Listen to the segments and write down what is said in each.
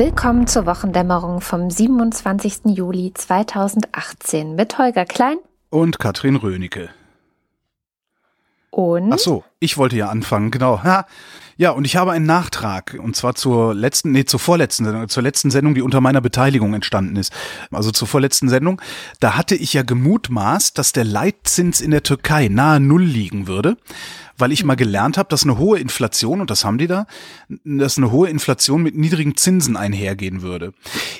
Willkommen zur Wochendämmerung vom 27. Juli 2018 mit Holger Klein und Katrin Rönecke. Und? Ach so, ich wollte ja anfangen, genau. Ha. Ja, und ich habe einen Nachtrag, und zwar zur letzten, nee, zur vorletzten Sendung, zur letzten Sendung, die unter meiner Beteiligung entstanden ist. Also zur vorletzten Sendung. Da hatte ich ja gemutmaßt, dass der Leitzins in der Türkei nahe Null liegen würde, weil ich mal gelernt habe, dass eine hohe Inflation, und das haben die da, dass eine hohe Inflation mit niedrigen Zinsen einhergehen würde.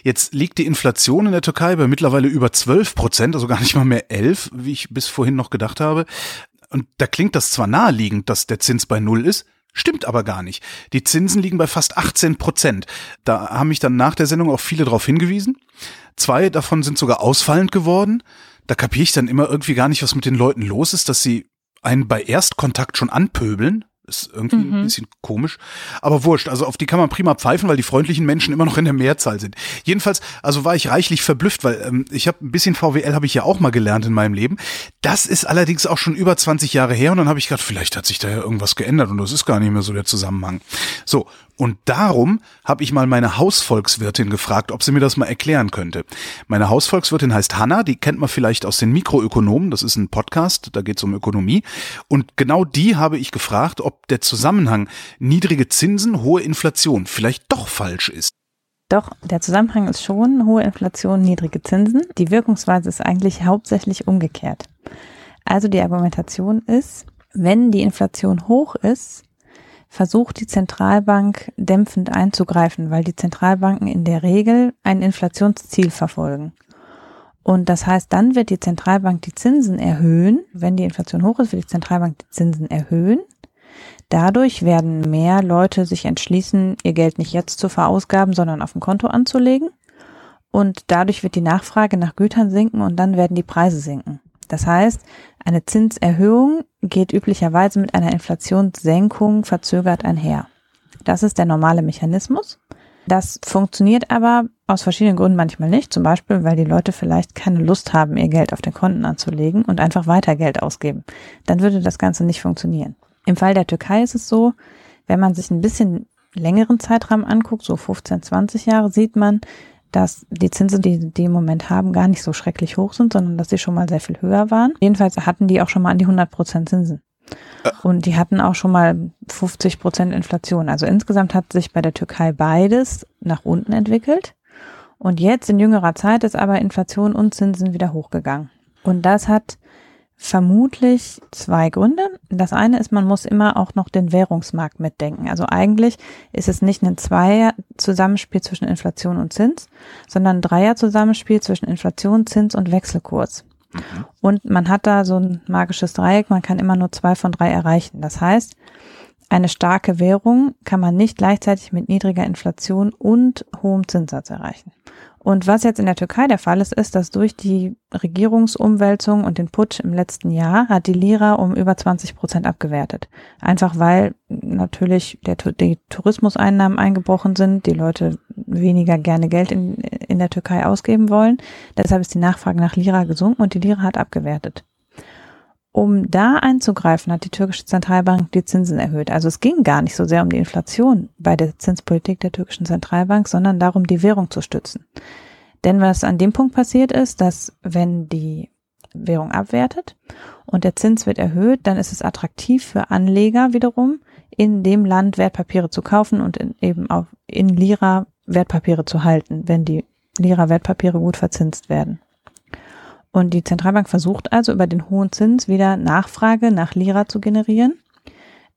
Jetzt liegt die Inflation in der Türkei bei mittlerweile über 12 Prozent, also gar nicht mal mehr 11, wie ich bis vorhin noch gedacht habe. Und da klingt das zwar naheliegend, dass der Zins bei Null ist, Stimmt aber gar nicht. Die Zinsen liegen bei fast 18 Prozent. Da haben mich dann nach der Sendung auch viele darauf hingewiesen. Zwei davon sind sogar ausfallend geworden. Da kapiere ich dann immer irgendwie gar nicht, was mit den Leuten los ist, dass sie einen bei Erstkontakt schon anpöbeln. Ist irgendwie mhm. ein bisschen komisch. Aber wurscht. Also auf die kann man prima pfeifen, weil die freundlichen Menschen immer noch in der Mehrzahl sind. Jedenfalls, also war ich reichlich verblüfft, weil ähm, ich habe ein bisschen VWL habe ich ja auch mal gelernt in meinem Leben. Das ist allerdings auch schon über 20 Jahre her und dann habe ich gedacht, vielleicht hat sich da ja irgendwas geändert und das ist gar nicht mehr so der Zusammenhang. So, und darum habe ich mal meine Hausvolkswirtin gefragt, ob sie mir das mal erklären könnte. Meine Hausvolkswirtin heißt Hanna, die kennt man vielleicht aus den Mikroökonomen, das ist ein Podcast, da geht es um Ökonomie. Und genau die habe ich gefragt, ob der Zusammenhang niedrige Zinsen, hohe Inflation vielleicht doch falsch ist. Doch, der Zusammenhang ist schon hohe Inflation, niedrige Zinsen. Die Wirkungsweise ist eigentlich hauptsächlich umgekehrt. Also die Argumentation ist, wenn die Inflation hoch ist, versucht die Zentralbank dämpfend einzugreifen, weil die Zentralbanken in der Regel ein Inflationsziel verfolgen. Und das heißt, dann wird die Zentralbank die Zinsen erhöhen. Wenn die Inflation hoch ist, wird die Zentralbank die Zinsen erhöhen. Dadurch werden mehr Leute sich entschließen, ihr Geld nicht jetzt zu verausgaben, sondern auf dem Konto anzulegen. Und dadurch wird die Nachfrage nach Gütern sinken und dann werden die Preise sinken. Das heißt, eine Zinserhöhung geht üblicherweise mit einer Inflationssenkung verzögert einher. Das ist der normale Mechanismus. Das funktioniert aber aus verschiedenen Gründen manchmal nicht. Zum Beispiel, weil die Leute vielleicht keine Lust haben, ihr Geld auf den Konten anzulegen und einfach weiter Geld ausgeben. Dann würde das Ganze nicht funktionieren. Im Fall der Türkei ist es so, wenn man sich ein bisschen längeren Zeitraum anguckt, so 15, 20 Jahre, sieht man, dass die Zinsen, die die im Moment haben, gar nicht so schrecklich hoch sind, sondern dass sie schon mal sehr viel höher waren. Jedenfalls hatten die auch schon mal an die 100 Prozent Zinsen. Äh. Und die hatten auch schon mal 50 Prozent Inflation. Also insgesamt hat sich bei der Türkei beides nach unten entwickelt. Und jetzt in jüngerer Zeit ist aber Inflation und Zinsen wieder hochgegangen. Und das hat Vermutlich zwei Gründe. Das eine ist, man muss immer auch noch den Währungsmarkt mitdenken. Also eigentlich ist es nicht ein Zweier-Zusammenspiel zwischen Inflation und Zins, sondern ein Dreier-Zusammenspiel zwischen Inflation, Zins und Wechselkurs. Mhm. Und man hat da so ein magisches Dreieck, man kann immer nur zwei von drei erreichen. Das heißt, eine starke Währung kann man nicht gleichzeitig mit niedriger Inflation und hohem Zinssatz erreichen. Und was jetzt in der Türkei der Fall ist, ist, dass durch die Regierungsumwälzung und den Putsch im letzten Jahr hat die Lira um über 20 Prozent abgewertet. Einfach weil natürlich der, die Tourismuseinnahmen eingebrochen sind, die Leute weniger gerne Geld in, in der Türkei ausgeben wollen. Deshalb ist die Nachfrage nach Lira gesunken und die Lira hat abgewertet. Um da einzugreifen, hat die türkische Zentralbank die Zinsen erhöht. Also es ging gar nicht so sehr um die Inflation bei der Zinspolitik der türkischen Zentralbank, sondern darum, die Währung zu stützen. Denn was an dem Punkt passiert ist, dass wenn die Währung abwertet und der Zins wird erhöht, dann ist es attraktiv für Anleger wiederum, in dem Land Wertpapiere zu kaufen und in, eben auch in Lira Wertpapiere zu halten, wenn die Lira Wertpapiere gut verzinst werden. Und die Zentralbank versucht also über den hohen Zins wieder Nachfrage nach Lira zu generieren,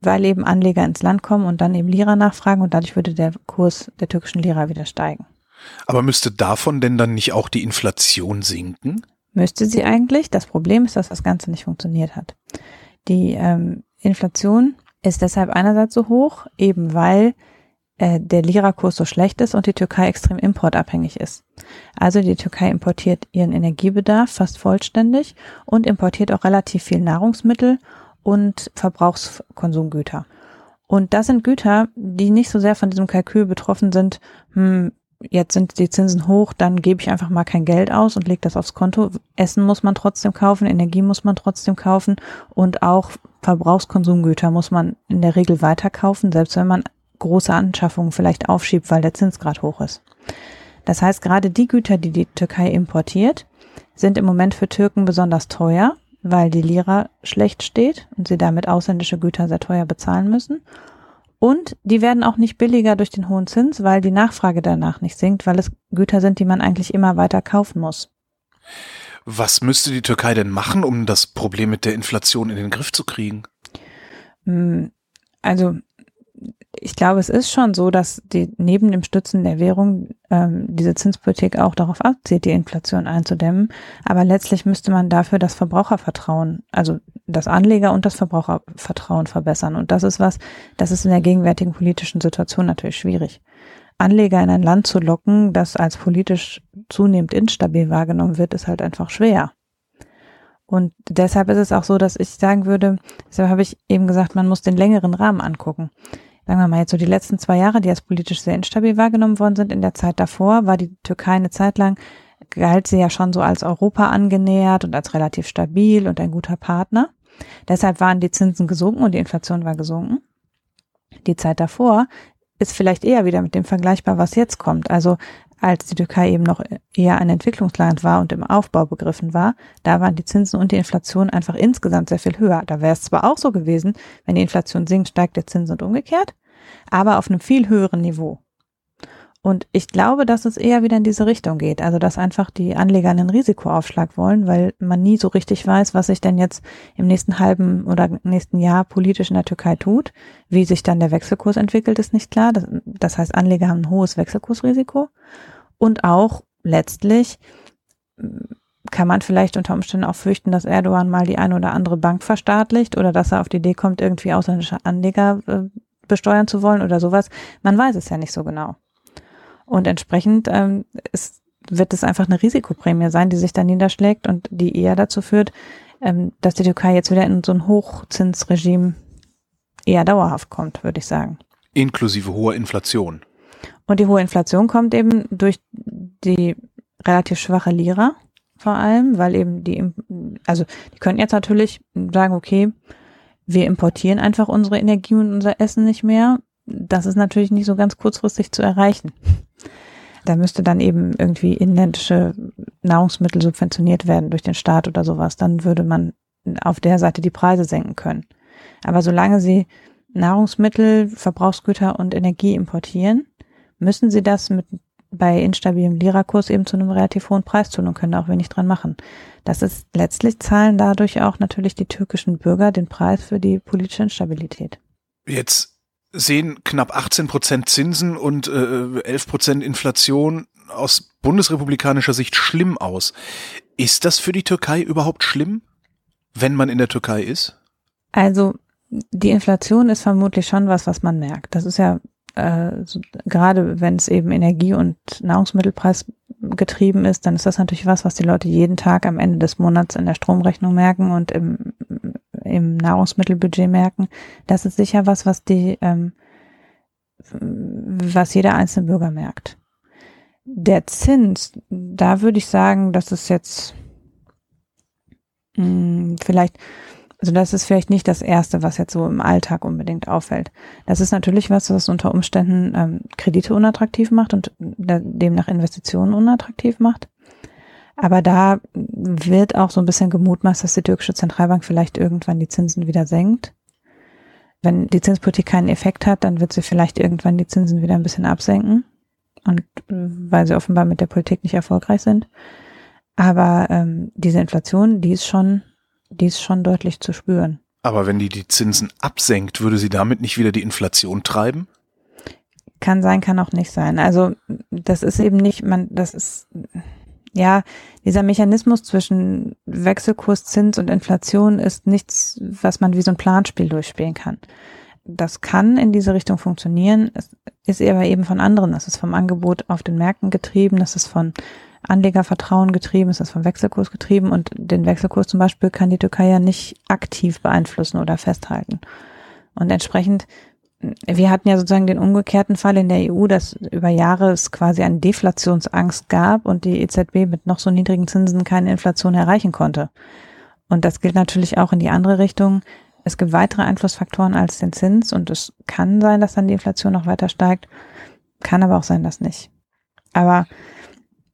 weil eben Anleger ins Land kommen und dann eben Lira nachfragen und dadurch würde der Kurs der türkischen Lira wieder steigen. Aber müsste davon denn dann nicht auch die Inflation sinken? Müsste sie eigentlich. Das Problem ist, dass das Ganze nicht funktioniert hat. Die ähm, Inflation ist deshalb einerseits so hoch, eben weil äh, der Lira-Kurs so schlecht ist und die Türkei extrem importabhängig ist. Also die Türkei importiert ihren Energiebedarf fast vollständig und importiert auch relativ viel Nahrungsmittel und Verbrauchskonsumgüter. Und das sind Güter, die nicht so sehr von diesem Kalkül betroffen sind, hm, jetzt sind die Zinsen hoch, dann gebe ich einfach mal kein Geld aus und lege das aufs Konto. Essen muss man trotzdem kaufen, Energie muss man trotzdem kaufen und auch Verbrauchskonsumgüter muss man in der Regel weiterkaufen, selbst wenn man große Anschaffungen vielleicht aufschiebt, weil der Zins gerade hoch ist. Das heißt, gerade die Güter, die die Türkei importiert, sind im Moment für Türken besonders teuer, weil die Lira schlecht steht und sie damit ausländische Güter sehr teuer bezahlen müssen. Und die werden auch nicht billiger durch den hohen Zins, weil die Nachfrage danach nicht sinkt, weil es Güter sind, die man eigentlich immer weiter kaufen muss. Was müsste die Türkei denn machen, um das Problem mit der Inflation in den Griff zu kriegen? Hm, also ich glaube, es ist schon so, dass die neben dem Stützen der Währung ähm, diese Zinspolitik auch darauf abzielt, die Inflation einzudämmen. Aber letztlich müsste man dafür das Verbrauchervertrauen, also das Anleger- und das Verbrauchervertrauen verbessern. Und das ist was, das ist in der gegenwärtigen politischen Situation natürlich schwierig. Anleger in ein Land zu locken, das als politisch zunehmend instabil wahrgenommen wird, ist halt einfach schwer. Und deshalb ist es auch so, dass ich sagen würde, deshalb habe ich eben gesagt, man muss den längeren Rahmen angucken. Sagen wir mal jetzt so die letzten zwei Jahre, die als politisch sehr instabil wahrgenommen worden sind. In der Zeit davor war die Türkei eine Zeit lang, galt sie ja schon so als Europa angenähert und als relativ stabil und ein guter Partner. Deshalb waren die Zinsen gesunken und die Inflation war gesunken. Die Zeit davor ist vielleicht eher wieder mit dem vergleichbar, was jetzt kommt. Also als die Türkei eben noch eher ein Entwicklungsland war und im Aufbau begriffen war, da waren die Zinsen und die Inflation einfach insgesamt sehr viel höher. Da wäre es zwar auch so gewesen, wenn die Inflation sinkt, steigt der Zins und umgekehrt, aber auf einem viel höheren Niveau. Und ich glaube, dass es eher wieder in diese Richtung geht. Also, dass einfach die Anleger einen Risikoaufschlag wollen, weil man nie so richtig weiß, was sich denn jetzt im nächsten halben oder nächsten Jahr politisch in der Türkei tut. Wie sich dann der Wechselkurs entwickelt, ist nicht klar. Das, das heißt, Anleger haben ein hohes Wechselkursrisiko. Und auch letztlich kann man vielleicht unter Umständen auch fürchten, dass Erdogan mal die eine oder andere Bank verstaatlicht oder dass er auf die Idee kommt, irgendwie ausländische Anleger äh, besteuern zu wollen oder sowas. Man weiß es ja nicht so genau. Und entsprechend ähm, ist, wird es einfach eine Risikoprämie sein, die sich da niederschlägt und die eher dazu führt, ähm, dass die Türkei jetzt wieder in so ein Hochzinsregime eher dauerhaft kommt, würde ich sagen. Inklusive hoher Inflation. Und die hohe Inflation kommt eben durch die relativ schwache Lira vor allem, weil eben die, also die können jetzt natürlich sagen, okay, wir importieren einfach unsere Energie und unser Essen nicht mehr. Das ist natürlich nicht so ganz kurzfristig zu erreichen. Da müsste dann eben irgendwie inländische Nahrungsmittel subventioniert werden durch den Staat oder sowas. Dann würde man auf der Seite die Preise senken können. Aber solange sie Nahrungsmittel, Verbrauchsgüter und Energie importieren, müssen sie das mit bei instabilem Lira-Kurs eben zu einem relativ hohen Preis tun und können auch wenig dran machen. Das ist letztlich zahlen dadurch auch natürlich die türkischen Bürger den Preis für die politische Instabilität. Jetzt sehen knapp 18 Prozent Zinsen und äh, 11 Prozent Inflation aus bundesrepublikanischer Sicht schlimm aus. Ist das für die Türkei überhaupt schlimm, wenn man in der Türkei ist? Also die Inflation ist vermutlich schon was, was man merkt. Das ist ja äh, so, gerade wenn es eben Energie- und Nahrungsmittelpreis getrieben ist, dann ist das natürlich was, was die Leute jeden Tag am Ende des Monats in der Stromrechnung merken und im, im Nahrungsmittelbudget merken. Das ist sicher was, was die, ähm, was jeder einzelne Bürger merkt. Der Zins, da würde ich sagen, dass es jetzt mh, hm, vielleicht also das ist vielleicht nicht das Erste, was jetzt so im Alltag unbedingt auffällt. Das ist natürlich was, was unter Umständen ähm, Kredite unattraktiv macht und demnach Investitionen unattraktiv macht. Aber da wird auch so ein bisschen gemutmaßt, dass die türkische Zentralbank vielleicht irgendwann die Zinsen wieder senkt. Wenn die Zinspolitik keinen Effekt hat, dann wird sie vielleicht irgendwann die Zinsen wieder ein bisschen absenken. Und weil sie offenbar mit der Politik nicht erfolgreich sind. Aber ähm, diese Inflation, die ist schon die ist schon deutlich zu spüren. Aber wenn die die Zinsen absenkt, würde sie damit nicht wieder die Inflation treiben? Kann sein, kann auch nicht sein. Also das ist eben nicht, man, das ist ja dieser Mechanismus zwischen Wechselkurs, Zins und Inflation ist nichts, was man wie so ein Planspiel durchspielen kann. Das kann in diese Richtung funktionieren. Es ist aber eben von anderen. Das ist vom Angebot auf den Märkten getrieben. Das ist von Anlegervertrauen getrieben, ist das vom Wechselkurs getrieben und den Wechselkurs zum Beispiel kann die Türkei ja nicht aktiv beeinflussen oder festhalten. Und entsprechend, wir hatten ja sozusagen den umgekehrten Fall in der EU, dass über Jahre es quasi eine Deflationsangst gab und die EZB mit noch so niedrigen Zinsen keine Inflation erreichen konnte. Und das gilt natürlich auch in die andere Richtung. es gibt weitere Einflussfaktoren als den Zins und es kann sein, dass dann die Inflation noch weiter steigt, kann aber auch sein, dass nicht. Aber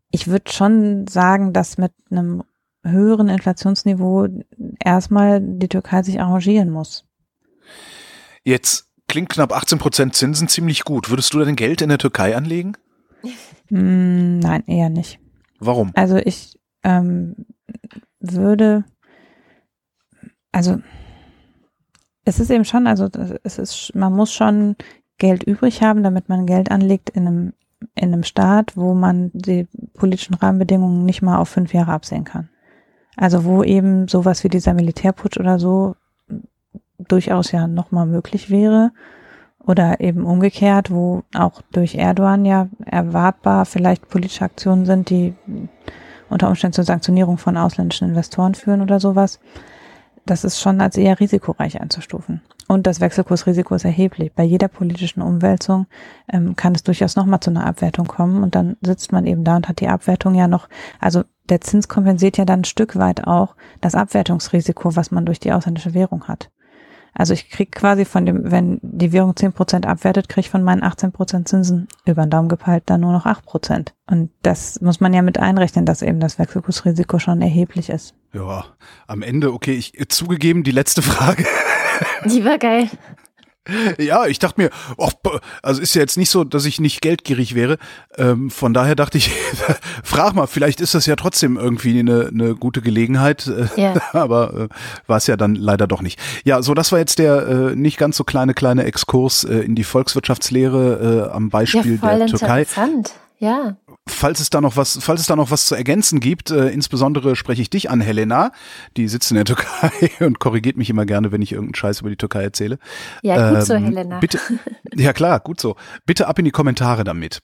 ich würde schon sagen, dass mit einem höheren Inflationsniveau erstmal die Türkei sich arrangieren muss. Jetzt klingt knapp 18 Prozent Zinsen ziemlich gut. Würdest du dein Geld in der Türkei anlegen? Mm, nein, eher nicht. Warum? Also ich ähm, würde, also es ist eben schon, also es ist, man muss schon Geld übrig haben, damit man Geld anlegt in einem, in einem Staat, wo man die politischen Rahmenbedingungen nicht mal auf fünf Jahre absehen kann. Also wo eben sowas wie dieser Militärputsch oder so durchaus ja nochmal möglich wäre. Oder eben umgekehrt, wo auch durch Erdogan ja erwartbar vielleicht politische Aktionen sind, die unter Umständen zur Sanktionierung von ausländischen Investoren führen oder sowas. Das ist schon als eher risikoreich einzustufen. Und das Wechselkursrisiko ist erheblich. Bei jeder politischen Umwälzung ähm, kann es durchaus nochmal zu einer Abwertung kommen und dann sitzt man eben da und hat die Abwertung ja noch, also der Zins kompensiert ja dann ein Stück weit auch das Abwertungsrisiko, was man durch die ausländische Währung hat. Also ich krieg quasi von dem, wenn die Währung zehn Prozent abwertet, kriege ich von meinen 18% Zinsen über den Daumen gepeilt dann nur noch acht Prozent. Und das muss man ja mit einrechnen, dass eben das Wechselkursrisiko schon erheblich ist. Ja, am Ende, okay, ich zugegeben, die letzte Frage. Die war geil. Ja, ich dachte mir, oh, also ist ja jetzt nicht so, dass ich nicht geldgierig wäre. Ähm, von daher dachte ich, frag mal, vielleicht ist das ja trotzdem irgendwie eine, eine gute Gelegenheit. Äh, ja. Aber äh, war es ja dann leider doch nicht. Ja, so das war jetzt der äh, nicht ganz so kleine, kleine Exkurs äh, in die Volkswirtschaftslehre äh, am Beispiel ja, voll der Türkei. Interessant. Ja falls es da noch was, falls es da noch was zu ergänzen gibt, äh, insbesondere spreche ich dich an, Helena, die sitzt in der Türkei und korrigiert mich immer gerne, wenn ich irgendeinen Scheiß über die Türkei erzähle. Ja, gut ähm, so, Helena. Bitte, ja klar, gut so. Bitte ab in die Kommentare damit.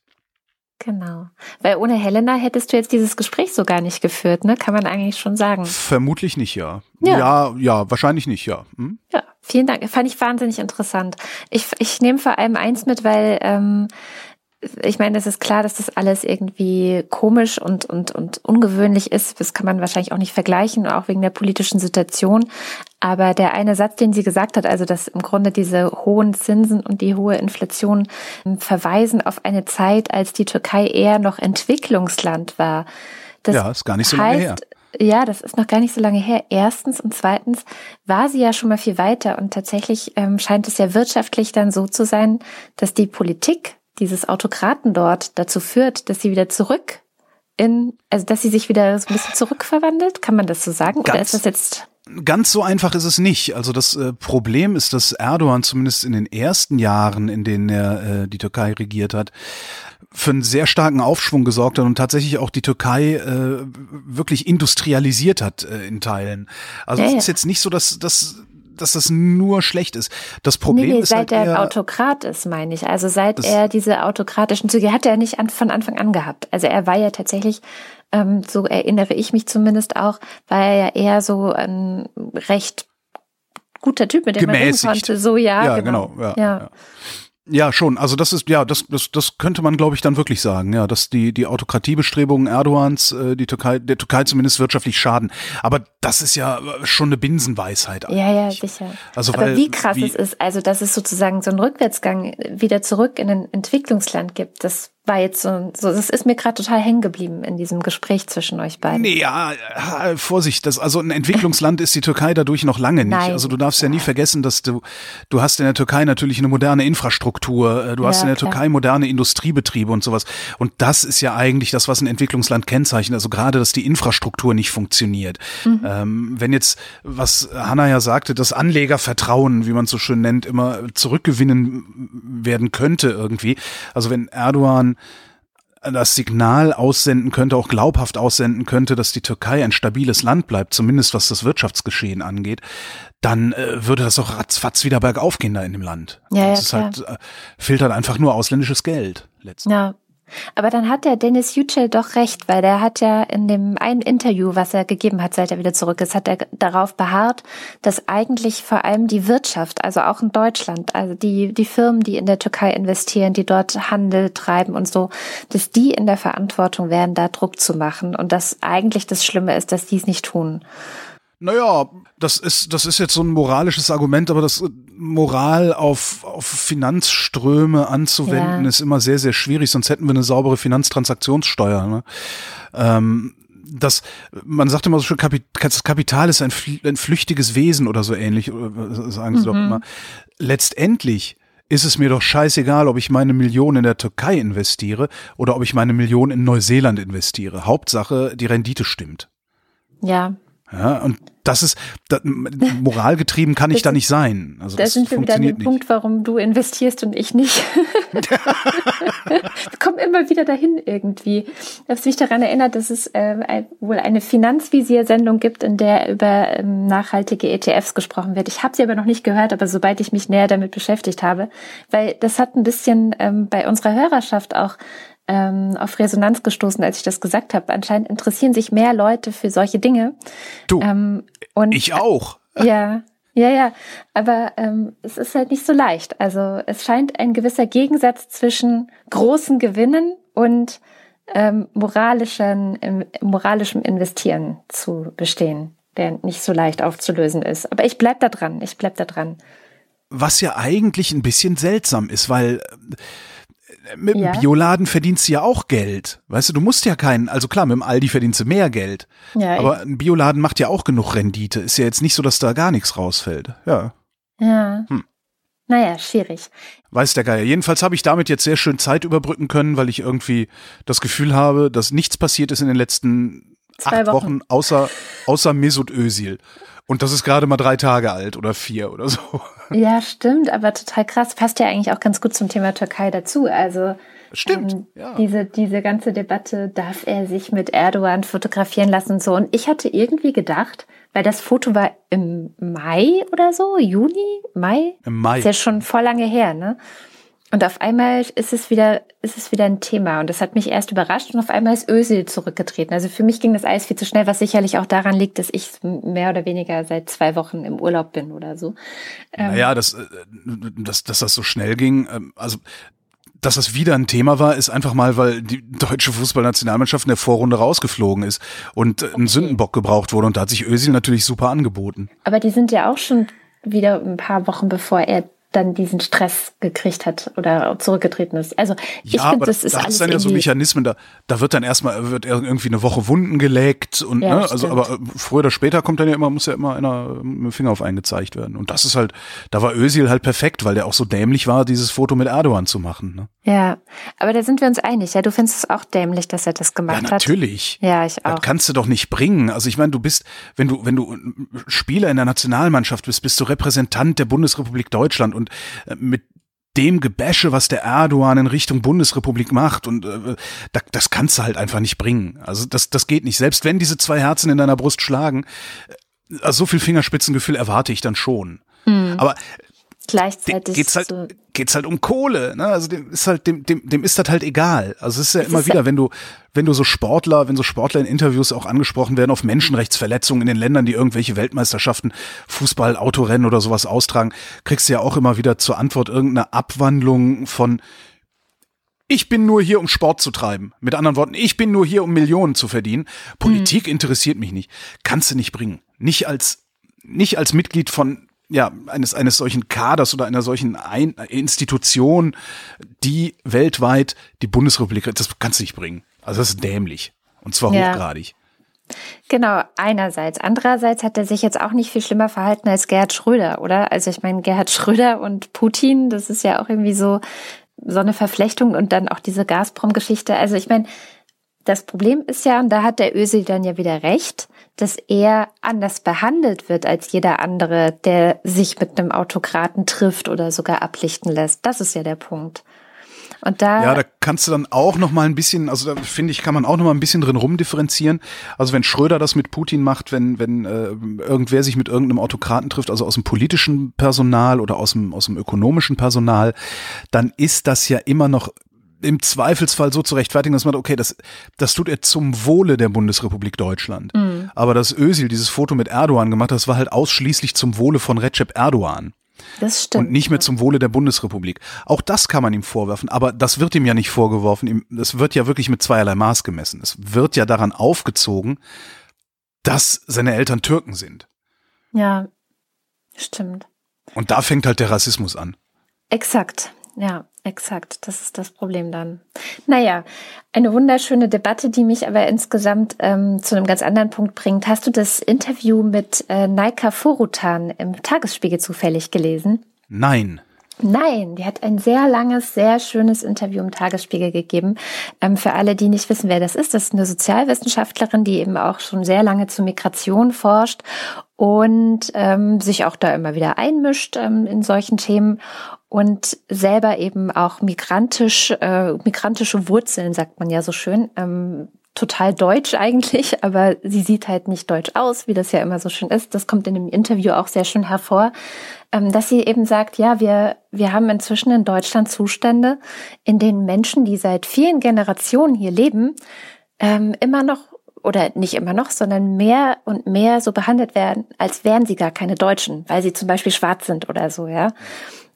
Genau. Weil ohne Helena hättest du jetzt dieses Gespräch so gar nicht geführt, ne? Kann man eigentlich schon sagen. Vermutlich nicht, ja. Ja, ja, ja wahrscheinlich nicht, ja. Hm? Ja, vielen Dank. Fand ich wahnsinnig interessant. Ich, ich nehme vor allem eins mit, weil ähm, ich meine, es ist klar, dass das alles irgendwie komisch und, und, und ungewöhnlich ist. Das kann man wahrscheinlich auch nicht vergleichen, auch wegen der politischen Situation. Aber der eine Satz, den sie gesagt hat, also dass im Grunde diese hohen Zinsen und die hohe Inflation ähm, verweisen auf eine Zeit, als die Türkei eher noch Entwicklungsland war. Das ja, ist gar nicht so heißt, lange her. Ja, das ist noch gar nicht so lange her. Erstens und zweitens war sie ja schon mal viel weiter und tatsächlich ähm, scheint es ja wirtschaftlich dann so zu sein, dass die Politik dieses Autokraten dort dazu führt, dass sie wieder zurück in, also dass sie sich wieder so ein bisschen zurückverwandelt? Kann man das so sagen? Ganz, Oder ist das jetzt Ganz so einfach ist es nicht. Also das äh, Problem ist, dass Erdogan zumindest in den ersten Jahren, in denen er äh, die Türkei regiert hat, für einen sehr starken Aufschwung gesorgt hat und tatsächlich auch die Türkei äh, wirklich industrialisiert hat äh, in Teilen. Also ja, es ist jetzt nicht so, dass, dass dass das nur schlecht ist. Das Problem nee, nee, ist seit halt er Autokrat ist, meine ich. Also seit er diese autokratischen Züge hat er nicht an, von Anfang an gehabt. Also er war ja tatsächlich, ähm, so erinnere ich mich zumindest auch, war er ja eher so ein recht guter Typ, mit dem Gemäßigt. man reden konnte. So ja, ja genau. genau ja, ja. Ja. Schon. Also das ist, ja, das, das, das könnte man, glaube ich, dann wirklich sagen, ja, dass die, die Autokratiebestrebungen Erdogans, äh, die Türkei, der Türkei zumindest wirtschaftlich schaden. Aber das ist ja schon eine Binsenweisheit eigentlich. Ja, ja, sicher. Also, Aber weil, wie krass wie, es ist, also dass es sozusagen so einen Rückwärtsgang wieder zurück in ein Entwicklungsland gibt, das war jetzt so, so das ist mir gerade total hängen geblieben in diesem Gespräch zwischen euch beiden. Nee, ja, Vorsicht, das, also ein Entwicklungsland ist die Türkei dadurch noch lange nicht. Nein. Also du darfst ja nie vergessen, dass du, du hast in der Türkei natürlich eine moderne Infrastruktur, äh, du ja, hast in der klar. Türkei moderne Industriebetriebe und sowas. Und das ist ja eigentlich das, was ein Entwicklungsland kennzeichnet. Also gerade, dass die Infrastruktur nicht funktioniert. Mhm. Ähm, wenn jetzt, was Hanna ja sagte, das Anlegervertrauen, wie man es so schön nennt, immer zurückgewinnen werden könnte irgendwie. Also wenn Erdogan das Signal aussenden könnte, auch glaubhaft aussenden könnte, dass die Türkei ein stabiles Land bleibt, zumindest was das Wirtschaftsgeschehen angeht, dann äh, würde das auch ratzfatz wieder bergauf gehen da in dem Land. Ja, das ja, ist halt, äh, filtert einfach nur ausländisches Geld. Letztlich. Ja, aber dann hat der Dennis Yücel doch recht, weil der hat ja in dem einen Interview, was er gegeben hat, seit er wieder zurück ist, hat er darauf beharrt, dass eigentlich vor allem die Wirtschaft, also auch in Deutschland, also die, die Firmen, die in der Türkei investieren, die dort Handel treiben und so, dass die in der Verantwortung wären, da Druck zu machen und dass eigentlich das Schlimme ist, dass die es nicht tun. Naja, das ist, das ist jetzt so ein moralisches Argument, aber das Moral auf, auf Finanzströme anzuwenden Ja. ist immer sehr, sehr schwierig, sonst hätten wir eine saubere Finanztransaktionssteuer. Ne? Ähm, das, man sagt immer so schön, Kapital ist ein, ein flüchtiges Wesen oder so ähnlich, oder sagen sie doch immer. Letztendlich ist es mir doch scheißegal, ob ich meine Million in der Türkei investiere oder ob ich meine Million in Neuseeland investiere. Hauptsache, die Rendite stimmt. Ja, Ja, und das ist, da, moralgetrieben kann ich Das da nicht sein. Also da das sind wir wieder an dem. Punkt, warum du investierst und ich nicht. wir kommen immer wieder dahin irgendwie. Ich habe mich daran erinnert, dass es äh, wohl eine Finanzvisier-Sendung gibt, in der über ähm, nachhaltige ETFs gesprochen wird. Ich habe sie aber noch nicht gehört, aber sobald ich mich näher damit beschäftigt habe, weil das hat ein bisschen ähm, bei unserer Hörerschaft auch ähm, auf Resonanz gestoßen, als ich das gesagt habe. Anscheinend interessieren sich mehr Leute für solche Dinge. Du, Ähm, und ich auch. ja, ja, ja. Aber ähm, es ist halt nicht so leicht. Also es scheint ein gewisser Gegensatz zwischen großen Gewinnen und ähm, moralischen, im, moralischem Investieren zu bestehen, der nicht so leicht aufzulösen ist. Aber ich bleib da dran. Ich bleib da dran. Was ja eigentlich ein bisschen seltsam ist, weil äh, mit dem Ja. Bioladen verdienst du ja auch Geld. Weißt du, du musst ja keinen, also klar, mit dem Aldi verdienst du mehr Geld. Ja, Aber ein Bioladen macht ja auch genug Rendite. Ist ja jetzt nicht so, dass da gar nichts rausfällt. Ja. ja. Hm. Naja, schwierig. Weiß der Geier. Jedenfalls habe ich damit jetzt sehr schön Zeit überbrücken können, weil ich irgendwie das Gefühl habe, dass nichts passiert ist in den letzten Zwei acht Wochen. Wochen, außer, außer Mesut Özil. Und das ist gerade mal drei Tage alt oder vier oder so. Ja, stimmt, aber total krass. Passt ja eigentlich auch ganz gut zum Thema Türkei dazu. Also Stimmt. Ähm, ja. diese, diese ganze Debatte, darf er sich mit Erdogan fotografieren lassen und so. Und ich hatte irgendwie gedacht, weil das Foto war im Mai oder so, Juni, Mai, Im Mai. ist ja schon voll lange her, ne? Und auf einmal ist es wieder, ist es wieder ein Thema. Und das hat mich erst überrascht und auf einmal ist Özil zurückgetreten. Also für mich ging das alles viel zu schnell, was sicherlich auch daran liegt, dass ich mehr oder weniger seit zwei Wochen im Urlaub bin oder so. Ähm, Naja, dass, äh, dass, dass das so schnell ging, ähm, also dass das wieder ein Thema war, ist einfach mal, weil die deutsche Fußballnationalmannschaft in der Vorrunde rausgeflogen ist und äh, ein Sündenbock gebraucht wurde und da hat sich Özil natürlich super angeboten. Aber die sind ja auch schon wieder ein paar Wochen bevor er dann diesen Stress gekriegt hat oder zurückgetreten ist. Also ich Ja, finde, das ist da hat alles es dann ja so Mechanismen, da, da wird dann erstmal wird irgendwie eine Woche Wunden geleckt und Ja, ne, also aber äh, früher oder später kommt dann ja immer, muss ja immer einer mit dem Finger auf einen gezeigt werden. Und das ist halt, da war Özil halt perfekt, weil der auch so dämlich war, dieses Foto mit Erdogan zu machen. Ne? Ja, aber da sind wir uns einig. Ja, du findest es auch dämlich, dass er das Ja, gemacht hat. natürlich. Ja, ich Das auch. kannst du doch nicht bringen. Also ich meine, du bist, wenn du, wenn du Spieler in der Nationalmannschaft bist, bist du Repräsentant der Bundesrepublik Deutschland und äh, mit dem Gebäsche, was der Erdogan in Richtung Bundesrepublik macht und äh, da, das kannst du halt einfach nicht bringen. Also das, das geht nicht. Selbst wenn diese zwei Herzen in deiner Brust schlagen, also so viel Fingerspitzengefühl erwarte ich dann schon. Aber dem Gleichzeitig geht's halt, so, geht's halt um Kohle, ne? Also dem ist halt, dem, dem, dem ist das halt egal. Also es ist ja Es immer ist wieder, wenn du, wenn du so Sportler, wenn so Sportler in Interviews auch angesprochen werden auf Menschenrechtsverletzungen in den Ländern, die irgendwelche Weltmeisterschaften, Fußball, Autorennen oder sowas austragen, kriegst du ja auch immer wieder zur Antwort irgendeine Abwandlung von ich bin nur hier, um Sport zu treiben. Mit anderen Worten, ich bin nur hier, um Millionen zu verdienen. Politik interessiert mich nicht. Kannst du nicht bringen. Nicht als, nicht als Mitglied von, ja, eines, eines solchen Kaders oder einer solchen Ein Institution, die weltweit die Bundesrepublik, das kannst du nicht bringen. Also das ist dämlich. Und zwar Ja. hochgradig. Genau, einerseits. Andererseits hat er sich jetzt auch nicht viel schlimmer verhalten als Gerhard Schröder, oder? Also ich meine, Gerhard Schröder und Putin, das ist ja auch irgendwie so, so eine Verflechtung und dann auch diese Gazprom-Geschichte. Also ich meine, das Problem ist ja, und da hat der Özil dann ja wieder recht, dass er anders behandelt wird als jeder andere, der sich mit einem Autokraten trifft oder sogar ablichten lässt. Das ist ja der Punkt. Und da, Ja, da kannst du dann auch noch mal ein bisschen, also da finde ich, kann man auch noch mal ein bisschen drin rumdifferenzieren. Also wenn Schröder das mit Putin macht, wenn wenn äh, irgendwer sich mit irgendeinem Autokraten trifft, also aus dem politischen Personal oder aus dem aus dem ökonomischen Personal, dann ist das ja immer noch im Zweifelsfall so zu rechtfertigen, dass man, okay, das, das tut er zum Wohle der Bundesrepublik Deutschland. Aber dass Özil dieses Foto mit Erdogan gemacht hat, das war halt ausschließlich zum Wohle von Recep Erdogan das stimmt. und nicht mehr zum Wohle der Bundesrepublik. Auch das kann man ihm vorwerfen, aber das wird ihm ja nicht vorgeworfen. Das wird ja wirklich mit zweierlei Maß gemessen. Es wird ja daran aufgezogen, dass seine Eltern Türken sind. Ja, stimmt. Und da fängt halt der Rassismus an. Exakt, ja, exakt. Das ist das Problem dann. Naja, eine wunderschöne Debatte, die mich aber insgesamt ähm, zu einem ganz anderen Punkt bringt. Hast du das Interview mit äh, Naika Forutan im Tagesspiegel zufällig gelesen? Nein. Nein, die hat ein sehr langes, sehr schönes Interview im Tagesspiegel gegeben. Ähm, für alle, die nicht wissen, wer das ist, das ist eine Sozialwissenschaftlerin, die eben auch schon sehr lange zur Migration forscht und ähm, sich auch da immer wieder einmischt ähm, in solchen Themen und selber eben auch migrantisch, äh, migrantische Wurzeln, sagt man ja so schön, ähm, total deutsch eigentlich, aber sie sieht halt nicht deutsch aus, wie das ja immer so schön ist. Das kommt in dem Interview auch sehr schön hervor, ähm, dass sie eben sagt, ja, wir, wir haben inzwischen in Deutschland Zustände, in denen Menschen, die seit vielen Generationen hier leben, ähm, immer noch oder nicht immer noch, sondern mehr und mehr so behandelt werden, als wären sie gar keine Deutschen, weil sie zum Beispiel schwarz sind oder so, ja.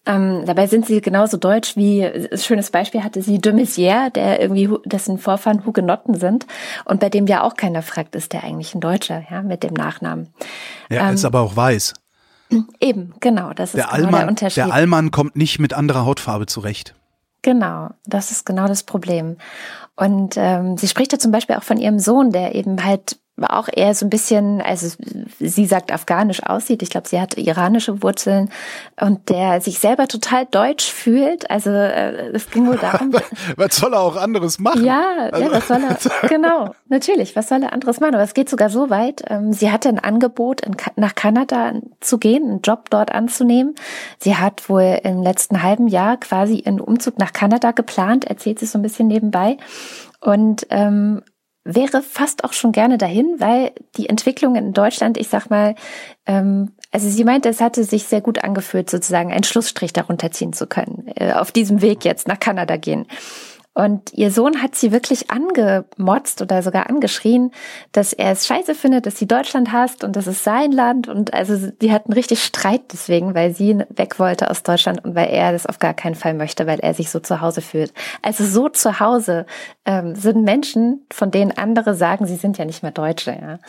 Ähm, dabei sind sie genauso deutsch wie, ein schönes Beispiel hatte sie de Maizière, der irgendwie, dessen Vorfahren Hugenotten sind und bei dem ja auch keiner fragt, ist der eigentlich ein Deutscher, ja, mit dem Nachnamen. Er ähm, ist aber auch weiß. Eben, genau, das ist der genau Allmann, der Unterschied. Der Allmann kommt nicht mit anderer Hautfarbe zurecht. Genau, das ist genau das Problem. Und ähm, sie spricht ja zum Beispiel auch von ihrem Sohn, der eben halt auch eher so ein bisschen, also sie sagt afghanisch aussieht. Ich glaube, sie hat iranische Wurzeln und der sich selber total deutsch fühlt. Also äh, es ging wohl darum. was soll er auch anderes machen? Ja, also, ja, was soll er? genau, natürlich. Was soll er anderes machen? Aber es geht sogar so weit. Ähm, sie hatte ein Angebot, in, nach Kanada zu gehen, einen Job dort anzunehmen. Sie hat wohl im letzten halben Jahr quasi einen Umzug nach Kanada geplant. Erzählt sie so ein bisschen nebenbei. Und ähm, wäre fast auch schon gerne dahin, weil die Entwicklung in Deutschland, ich sag mal, ähm, also sie meinte, es hatte sich sehr gut angefühlt, sozusagen einen Schlussstrich darunter ziehen zu können, äh, auf diesem Weg jetzt nach Kanada gehen. Und ihr Sohn hat sie wirklich angemotzt oder sogar angeschrien, dass er es scheiße findet, dass sie Deutschland hasst und das ist sein Land. Und also die hatten richtig Streit deswegen, weil sie weg wollte aus Deutschland und weil er das auf gar keinen Fall möchte, weil er sich so zu Hause fühlt. Also so zu Hause ähm, sind Menschen, von denen andere sagen, sie sind ja nicht mehr Deutsche. Ja.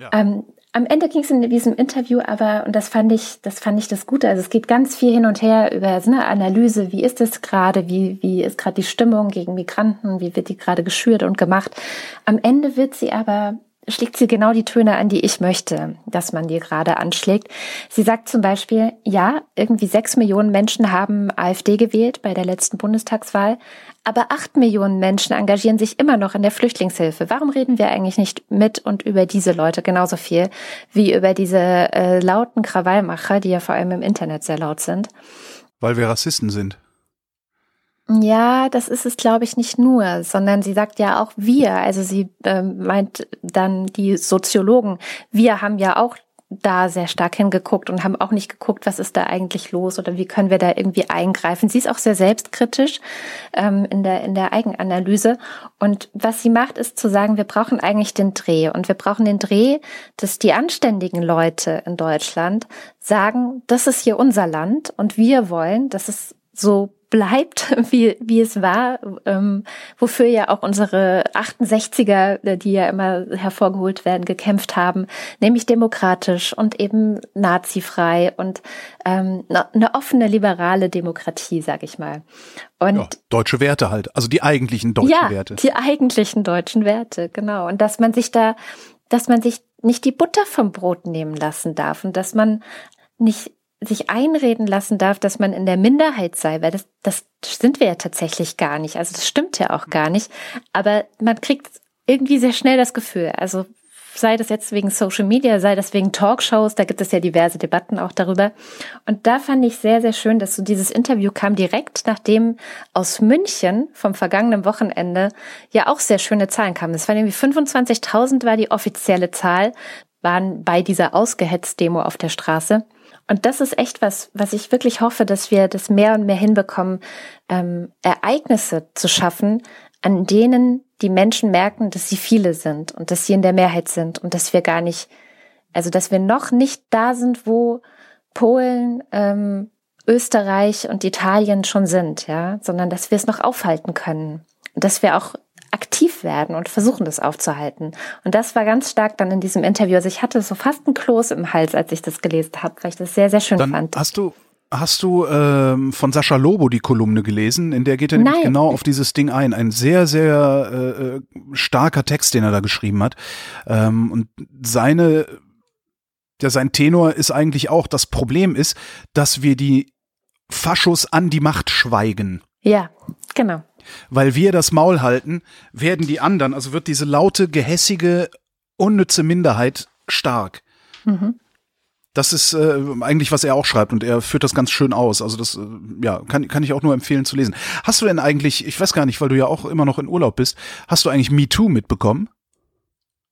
ja. Ähm, am Ende ging es in diesem Interview aber, und das fand ich, das fand ich das Gute, also es geht ganz viel hin und her über so eine Analyse, wie ist es gerade, wie, wie ist gerade die Stimmung gegen Migranten, wie wird die gerade geschürt und gemacht. Am Ende wird sie aber schlägt sie genau die Töne an, die ich möchte, dass man die gerade anschlägt. Sie sagt zum Beispiel, ja, irgendwie sechs Millionen Menschen haben AfD gewählt bei der letzten Bundestagswahl, aber acht Millionen Menschen engagieren sich immer noch in der Flüchtlingshilfe. Warum reden wir eigentlich nicht mit und über diese Leute genauso viel wie über diese äh, lauten Krawallmacher, die ja vor allem im Internet sehr laut sind? Weil wir Rassisten sind. Ja, das ist es, glaube ich, nicht nur, sondern sie sagt ja auch wir. Also sie äh, meint dann die Soziologen. Wir haben ja auch da sehr stark hingeguckt und haben auch nicht geguckt, was ist da eigentlich los oder wie können wir da irgendwie eingreifen. Sie ist auch sehr selbstkritisch ähm, in, der, in der Eigenanalyse. Und was sie macht, ist zu sagen, wir brauchen eigentlich den Dreh. Und wir brauchen den Dreh, dass die anständigen Leute in Deutschland sagen, das ist hier unser Land und wir wollen, dass es so bleibt, wie, wie es war, ähm, wofür ja auch unsere 68er, äh, die ja immer hervorgeholt werden, gekämpft haben, nämlich demokratisch und eben nazifrei und ähm, eine offene liberale Demokratie, sag ich mal. Und ja, deutsche Werte halt, also die eigentlichen deutschen ja, Werte. Die eigentlichen deutschen Werte, genau. Und dass man sich da, dass man sich nicht die Butter vom Brot nehmen lassen darf und dass man nicht sich einreden lassen darf, dass man in der Minderheit sei, weil das, das sind wir ja tatsächlich gar nicht. Also das stimmt ja auch gar nicht. Aber man kriegt irgendwie sehr schnell das Gefühl, also sei das jetzt wegen Social Media, sei das wegen Talkshows, da gibt es ja diverse Debatten auch darüber. Und da fand ich sehr, sehr schön, dass so dieses Interview kam direkt nachdem aus München vom vergangenen Wochenende ja auch sehr schöne Zahlen kamen. Es waren irgendwie 25.000 war die offizielle Zahl, waren bei dieser Ausgehetzt-Demo auf der Straße. Und das ist echt was, was ich wirklich hoffe, dass wir das mehr und mehr hinbekommen, ähm, Ereignisse zu schaffen, an denen die Menschen merken, dass sie viele sind und dass sie in der Mehrheit sind und dass wir gar nicht, also dass wir noch nicht da sind, wo Polen, ähm, Österreich und Italien schon sind, ja, sondern dass wir es noch aufhalten können. Und dass wir auch aktiv werden und versuchen, das aufzuhalten. Und das war ganz stark dann in diesem Interview. Also ich hatte so fast ein Kloß im Hals, als ich das gelesen habe, weil ich das sehr, sehr schön dann fand. Hast du, Hast du ähm, von Sascha Lobo die Kolumne gelesen? In der geht er nämlich Nein. genau auf dieses Ding ein. Ein sehr, sehr äh, äh, starker Text, den er da geschrieben hat. Ähm, und seine, ja, sein Tenor ist eigentlich auch, das Problem ist, dass wir die Faschos an die Macht schweigen. Ja, genau. Weil wir das Maul halten, werden die anderen, also wird diese laute, gehässige, unnütze Minderheit stark. Mhm. Das ist äh, eigentlich, was er auch schreibt und er führt das ganz schön aus. Also das, äh, ja, kann, kann ich auch nur empfehlen zu lesen. Hast du denn eigentlich, ich weiß gar nicht, weil du ja auch immer noch in Urlaub bist, hast du eigentlich Me Too mitbekommen?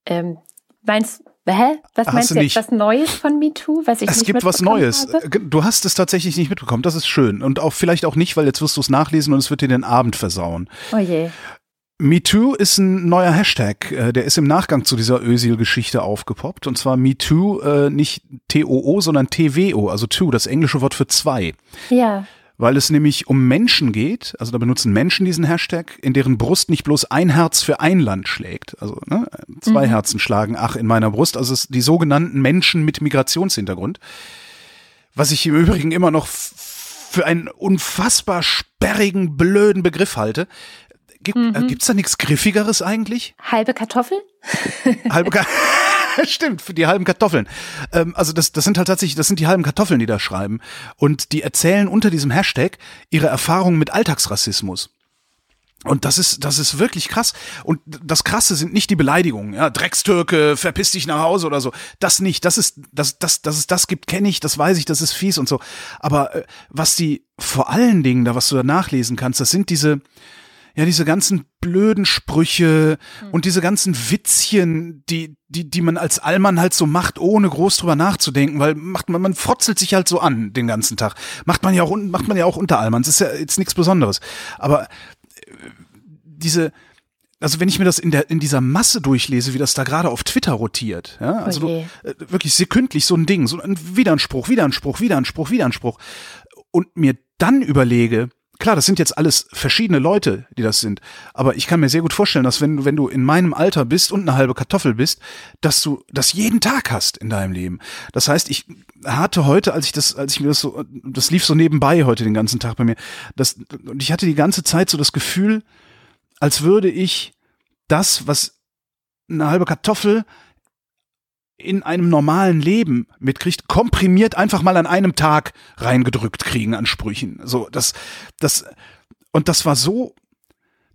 Ähm, meinst Hä? Was Hast meinst du jetzt? Was Neues von MeToo? Was ich Es nicht gibt was Neues. Habe? Äh, Du hast es tatsächlich nicht mitbekommen. Das ist schön. Und auch vielleicht auch nicht, weil jetzt wirst du es nachlesen und es wird dir den Abend versauen. Oh je. MeToo ist ein neuer Hashtag. Äh, Der ist im Nachgang zu dieser Özil-Geschichte aufgepoppt. Und zwar MeToo, äh, nicht T-O-O, sondern T-W-O, also two, das englische Wort für zwei. Ja. Weil es nämlich um Menschen geht, also da benutzen Menschen diesen Hashtag, in deren Brust nicht bloß ein Herz für ein Land schlägt, also ne, zwei Herzen schlagen, ach, in meiner Brust, also es die sogenannten Menschen mit Migrationshintergrund. Was ich im Übrigen immer noch für einen unfassbar sperrigen, blöden Begriff halte. Gibt, äh, gibt's da nichts Griffigeres eigentlich? Halbe Kartoffel? Halbe Ka Stimmt, für die halben Kartoffeln. Ähm, also das, das sind halt tatsächlich, das sind die halben Kartoffeln, die da schreiben. Und die erzählen unter diesem Hashtag ihre Erfahrungen mit Alltagsrassismus. Und das ist, das ist wirklich krass. Und das Krasse sind nicht die Beleidigungen, ja, Dreckstürke, verpiss dich nach Hause oder so. Das nicht. Das ist, das, das, dass es das gibt, kenne ich, das weiß ich, das ist fies und so. Aber äh, was die vor allen Dingen da, was du da nachlesen kannst, das sind diese, ja, diese ganzen blöden Sprüche und diese ganzen Witzchen, die, die, die man als Allmann halt so macht, ohne groß drüber nachzudenken, weil macht man, man frotzelt sich halt so an den ganzen Tag. Macht man ja auch, macht man ja auch unter Allmanns. Ist ja jetzt nichts Besonderes. Aber äh, diese, also wenn ich mir das in der in dieser Masse durchlese, wie das da gerade auf Twitter rotiert, ja, also du, je. äh, wirklich sekündlich so ein Ding, so ein Widerspruch, Widerspruch, Widerspruch, Widerspruch und mir dann überlege, klar, das sind jetzt alles verschiedene Leute, die das sind, aber ich kann mir sehr gut vorstellen, dass wenn du wenn du in meinem Alter bist und eine halbe Kartoffel bist, dass du das jeden Tag hast in deinem Leben. Das heißt, ich hatte heute, als ich das, als ich mir das so, das lief so nebenbei heute den ganzen Tag bei mir, das und ich hatte die ganze Zeit so das Gefühl, als würde ich das, was eine halbe Kartoffel in einem normalen Leben mitkriegt, komprimiert einfach mal an einem Tag reingedrückt kriegen an Sprüchen. So, das, das, und das war so,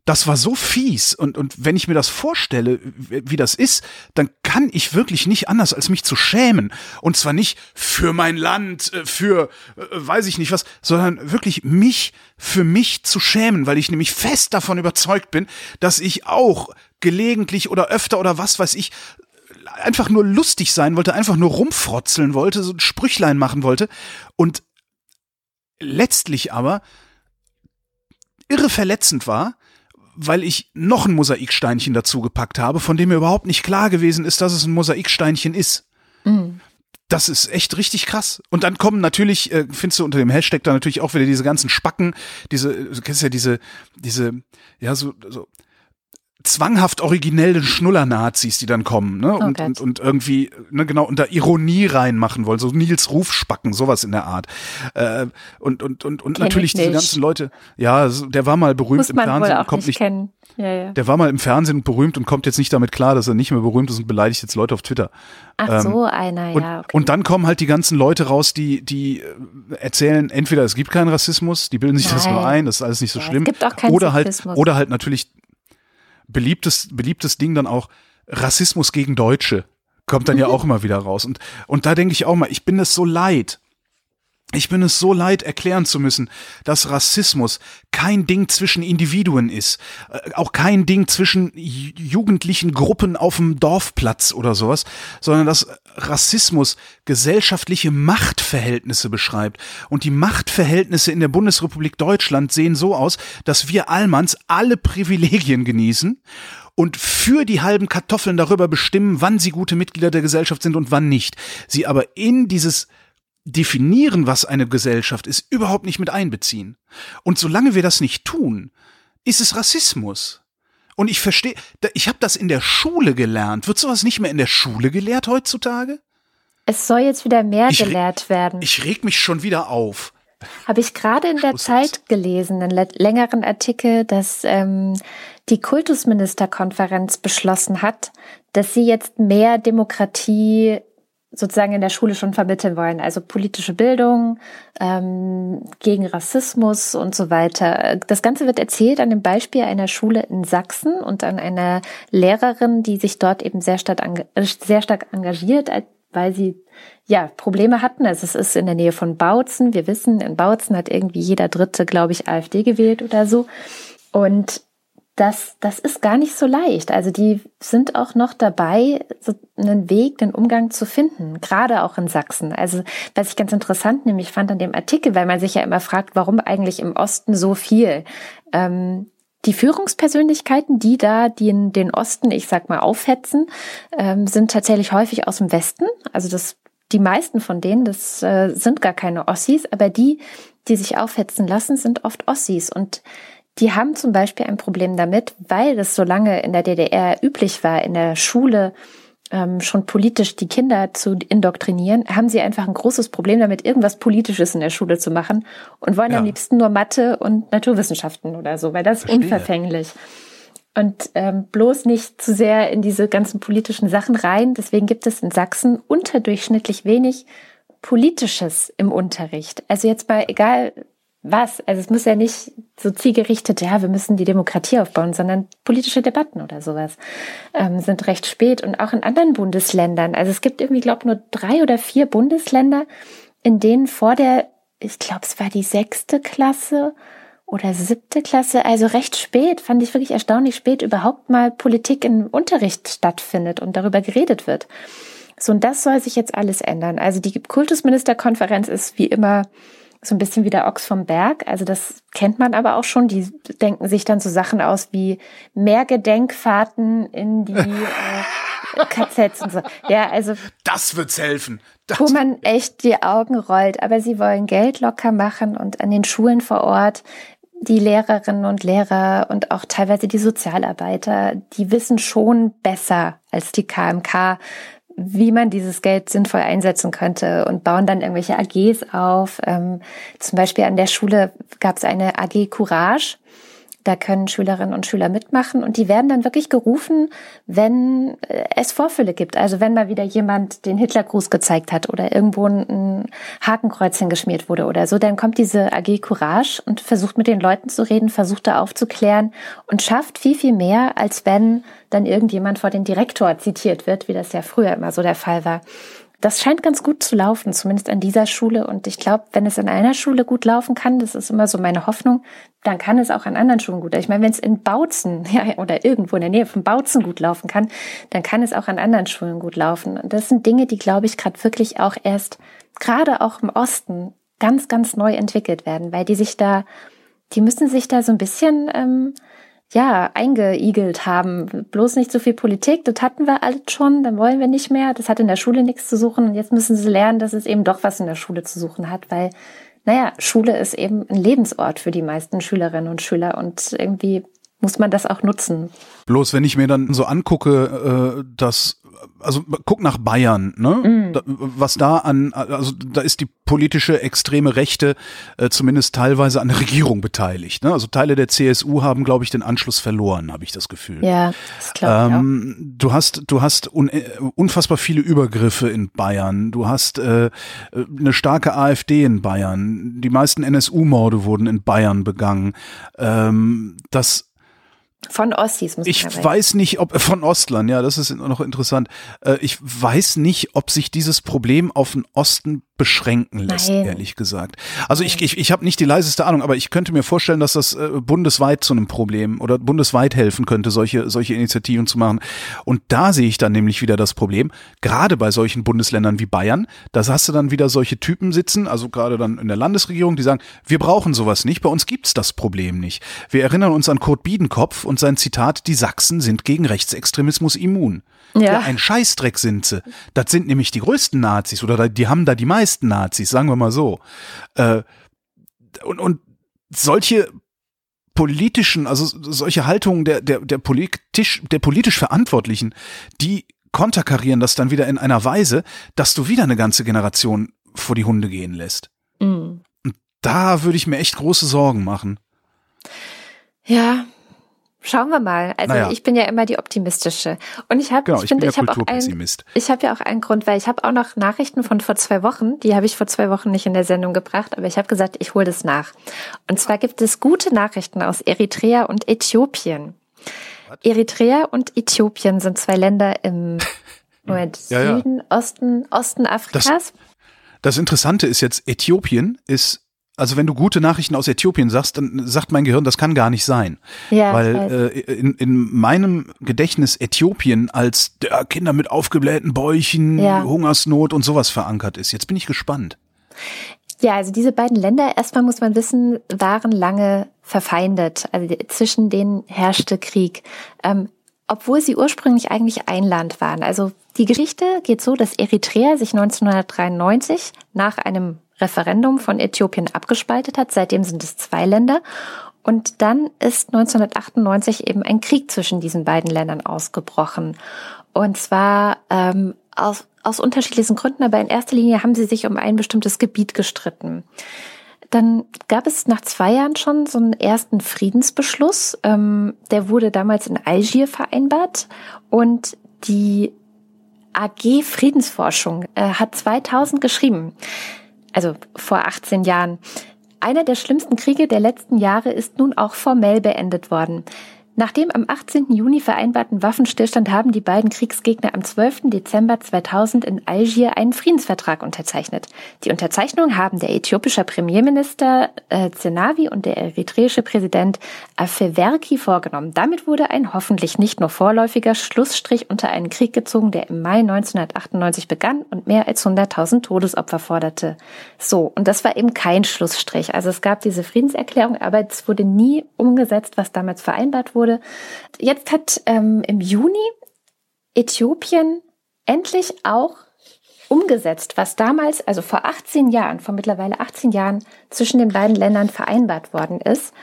das war so fies. Und, und wenn ich mir das vorstelle, wie das ist, dann kann ich wirklich nicht anders, als mich zu schämen. Und zwar nicht für mein Land, äh, für äh, weiß ich nicht was, sondern wirklich mich für mich zu schämen, weil ich nämlich fest davon überzeugt bin, dass ich auch gelegentlich oder öfter oder was weiß ich einfach nur lustig sein wollte, einfach nur rumfrotzeln wollte, so ein Sprüchlein machen wollte und letztlich aber irre verletzend war, weil ich noch ein Mosaiksteinchen dazu gepackt habe, von dem mir überhaupt nicht klar gewesen ist, dass es ein Mosaiksteinchen ist. Mhm. Das ist echt richtig krass. Und dann kommen natürlich, äh, findest du unter dem Hashtag da natürlich auch wieder diese ganzen Spacken, diese, du kennst ja diese, diese, ja, so, so zwanghaft originelle Schnuller-Nazis, die dann kommen, ne? Und, Gott. und, und irgendwie, ne, genau, und da Ironie reinmachen wollen, so Nils Ruf-Spacken, sowas in der Art. Äh, und, und, und, und Kenn natürlich nicht. ganzen Leute, ja, der war mal berühmt Muss im Fernsehen und kommt nicht nicht. Ja, ja. der war mal im Fernsehen berühmt und kommt jetzt nicht damit klar, dass er nicht mehr berühmt ist und beleidigt jetzt Leute auf Twitter. Ach so, einer, Und, ja. Okay. und dann kommen halt die ganzen Leute raus, die, die äh, erzählen, entweder es gibt keinen Rassismus, die bilden sich das Nein. nur ein, das ist alles nicht so Ja, es schlimm. gibt auch keinen oder halt, oder halt natürlich beliebtes, beliebtes Ding dann auch Rassismus gegen Deutsche. Kommt dann ja Mhm. auch immer wieder raus. Und, und da denke ich auch mal, ich bin es so leid. Ich bin es so leid, erklären zu müssen, dass Rassismus kein Ding zwischen Individuen ist, äh, auch kein Ding zwischen ju- jugendlichen Gruppen auf dem Dorfplatz oder sowas, sondern dass Rassismus gesellschaftliche Machtverhältnisse beschreibt. Und die Machtverhältnisse in der Bundesrepublik Deutschland sehen so aus, dass wir Allmanns alle Privilegien genießen und für die halben Kartoffeln darüber bestimmen, wann sie gute Mitglieder der Gesellschaft sind und wann nicht. Sie aber in dieses definieren, was eine Gesellschaft ist, überhaupt nicht mit einbeziehen. Und solange wir das nicht tun, ist es Rassismus. Und ich verstehe, ich habe das in der Schule gelernt. Wird sowas nicht mehr in der Schule gelehrt heutzutage? Es soll jetzt wieder mehr ich gelehrt werden. Ich reg mich schon wieder auf. Habe ich gerade in der Zeit gelesen, einen längeren Artikel, dass ähm, die Kultusministerkonferenz beschlossen hat, dass sie jetzt mehr Demokratie sozusagen in der Schule schon vermitteln wollen. Also politische Bildung, ähm, gegen Rassismus und so weiter. Das Ganze wird erzählt an dem Beispiel einer Schule in Sachsen und an einer Lehrerin, die sich dort eben sehr stark, sehr stark engagiert, weil sie ja Probleme hatten. Also es ist in der Nähe von Bautzen. Wir wissen, in Bautzen hat irgendwie jeder Dritte, glaube ich, AfD gewählt oder so. Und das, das ist gar nicht so leicht. Also die sind auch noch dabei, so einen Weg, den Umgang zu finden, gerade auch in Sachsen. Also was ich ganz interessant nämlich fand an dem Artikel, weil man sich ja immer fragt, warum eigentlich im Osten so viel. Ähm, die Führungspersönlichkeiten, die da den, den Osten, ich sag mal, aufhetzen, ähm, sind tatsächlich häufig aus dem Westen. Also das, die meisten von denen, das äh, sind gar keine Ossis, aber die, die sich aufhetzen lassen, sind oft Ossis. Und die haben zum Beispiel ein Problem damit, weil es so lange in der DDR üblich war, in der Schule ähm, schon politisch die Kinder zu indoktrinieren, haben sie einfach ein großes Problem damit, irgendwas Politisches in der Schule zu machen und wollen ja. am liebsten nur Mathe und Naturwissenschaften oder so, weil das ist unverfänglich. Und ähm, bloß nicht zu sehr in diese ganzen politischen Sachen rein. Deswegen gibt es in Sachsen unterdurchschnittlich wenig Politisches im Unterricht. Also jetzt mal egal, was. Also es muss ja nicht so zielgerichtet, ja, wir müssen die Demokratie aufbauen, sondern politische Debatten oder sowas ähm, sind recht spät und auch in anderen Bundesländern. Also es gibt irgendwie, glaube nur drei oder vier Bundesländer, in denen vor der, ich glaube, es war die sechste Klasse oder siebte Klasse, also recht spät, fand ich wirklich erstaunlich spät, überhaupt mal Politik im Unterricht stattfindet und darüber geredet wird. So, und das soll sich jetzt alles ändern. Also die Kultusministerkonferenz ist wie immer so ein bisschen wie der Ochs vom Berg. Also das kennt man aber auch schon. Die denken sich dann so Sachen aus wie mehr Gedenkfahrten in die äh, KZs und so. Ja, also. Das wird's helfen. Das wo man echt die Augen rollt. Aber sie wollen Geld locker machen und an den Schulen vor Ort die Lehrerinnen und Lehrer und auch teilweise die Sozialarbeiter, die wissen schon besser als die KMK, wie man dieses Geld sinnvoll einsetzen könnte und bauen dann irgendwelche AGs auf. Ähm, zum Beispiel an der Schule gab es eine AG Courage. Da können Schülerinnen und Schüler mitmachen und die werden dann wirklich gerufen, wenn äh, es Vorfälle gibt. Also wenn mal wieder jemand den Hitlergruß gezeigt hat oder irgendwo ein Hakenkreuz hingeschmiert wurde oder so, dann kommt diese AG Courage und versucht mit den Leuten zu reden, versucht da aufzuklären und schafft viel, viel mehr, als wenn dann irgendjemand vor den Direktor zitiert wird, wie das ja früher immer so der Fall war. Das scheint ganz gut zu laufen, zumindest an dieser Schule. Und ich glaube, wenn es an einer Schule gut laufen kann, das ist immer so meine Hoffnung, dann kann es auch an anderen Schulen gut. Ich meine, wenn es in Bautzen ja, oder irgendwo in der Nähe von Bautzen gut laufen kann, dann kann es auch an anderen Schulen gut laufen. Und das sind Dinge, die, glaube ich, gerade wirklich auch erst, gerade auch im Osten, ganz, ganz neu entwickelt werden, weil die sich da, die müssen sich da so ein bisschen ähm, ja, eingeigelt haben. Bloß nicht so viel Politik, das hatten wir alles schon, dann wollen wir nicht mehr. Das hat in der Schule nichts zu suchen und jetzt müssen sie lernen, dass es eben doch was in der Schule zu suchen hat, weil, naja, Schule ist eben ein Lebensort für die meisten Schülerinnen und Schüler und irgendwie muss man das auch nutzen. Bloß wenn ich mir dann so angucke, äh, dass also guck nach Bayern, ne? Mm. Da, was da an, also da ist die politische extreme Rechte äh, zumindest teilweise an der Regierung beteiligt. Ne? Also Teile der CSU haben, glaube ich, den Anschluss verloren, habe ich das Gefühl. Ja, das glaube ähm, ich auch. Du hast, du hast un, äh, unfassbar viele Übergriffe in Bayern. Du hast äh, eine starke AfD in Bayern. Die meisten NSU-Morde wurden in Bayern begangen. Ähm, das von Ossis muss ich Ich weiß nicht, ob von Ostlern, ja, das ist noch interessant. Äh, ich weiß nicht, ob sich dieses Problem auf den Osten beschränken lässt, Nein. ehrlich gesagt. Also ich, ich, ich habe nicht die leiseste Ahnung, aber ich könnte mir vorstellen, dass das äh, bundesweit zu einem Problem oder bundesweit helfen könnte, solche, solche Initiativen zu machen. Und da sehe ich dann nämlich wieder das Problem, gerade bei solchen Bundesländern wie Bayern, da hast du dann wieder solche Typen sitzen, also gerade dann in der Landesregierung, die sagen, wir brauchen sowas nicht, bei uns gibt's das Problem nicht. Wir erinnern uns an Kurt Biedenkopf und sein Zitat, die Sachsen sind gegen Rechtsextremismus immun. Ja. ja. ein Scheißdreck sind sie. Das sind nämlich die größten Nazis oder die haben da die meisten Nazis, sagen wir mal so. Äh, und, und solche politischen, also solche Haltungen der, der, der politisch, der politisch Verantwortlichen, die konterkarieren das dann wieder in einer Weise, dass du wieder eine ganze Generation vor die Hunde gehen lässt. Mhm. Und da würde ich mir echt große Sorgen machen. Ja, Schauen wir mal. Also naja. ich bin ja immer die optimistische. Und ich habe, genau, ich, finde, ich habe auch einen, ich habe ja auch einen Grund, weil ich habe auch noch Nachrichten von vor zwei Wochen. Die habe ich vor zwei Wochen nicht in der Sendung gebracht, aber ich habe gesagt, ich hole das nach. Und zwar gibt es gute Nachrichten aus Eritrea und Äthiopien. What? Eritrea und Äthiopien sind zwei Länder im Moment, ja, Süden, ja. Osten, Osten Afrikas. Das, das Interessante ist jetzt, Äthiopien ist also wenn du gute Nachrichten aus Äthiopien sagst, dann sagt mein Gehirn, das kann gar nicht sein. Ja, Weil äh, in, in meinem Gedächtnis Äthiopien als der Kinder mit aufgeblähten Bäuchen, ja. Hungersnot und sowas verankert ist. Jetzt bin ich gespannt. Ja, also diese beiden Länder, erstmal muss man wissen, waren lange verfeindet. Also zwischen denen herrschte Krieg. Ähm, obwohl sie ursprünglich eigentlich ein Land waren. Also die Geschichte geht so, dass Eritrea sich 1993 nach einem Referendum von Äthiopien abgespaltet hat. Seitdem sind es zwei Länder. Und dann ist 1998 eben ein Krieg zwischen diesen beiden Ländern ausgebrochen. Und zwar ähm, aus, aus unterschiedlichen Gründen, aber in erster Linie haben sie sich um ein bestimmtes Gebiet gestritten. Dann gab es nach zwei Jahren schon so einen ersten Friedensbeschluss. Ähm, der wurde damals in Algier vereinbart und die AG Friedensforschung äh, hat 2000 geschrieben also vor 18 Jahren. Einer der schlimmsten Kriege der letzten Jahre ist nun auch formell beendet worden. Nach dem am 18. Juni vereinbarten Waffenstillstand haben die beiden Kriegsgegner am 12. Dezember 2000 in Algier einen Friedensvertrag unterzeichnet. Die Unterzeichnung haben der äthiopische Premierminister äh, Zenawi und der eritreische Präsident Afewerki vorgenommen. Damit wurde ein hoffentlich nicht nur vorläufiger Schlussstrich unter einen Krieg gezogen, der im Mai 1998 begann und mehr als 100.000 Todesopfer forderte. So, und das war eben kein Schlussstrich. Also es gab diese Friedenserklärung, aber es wurde nie umgesetzt, was damals vereinbart wurde wurde. Jetzt hat ähm, im Juni Äthiopien endlich auch umgesetzt, was damals, also vor 18 Jahren, vor mittlerweile 18 Jahren zwischen den beiden Ländern vereinbart worden ist,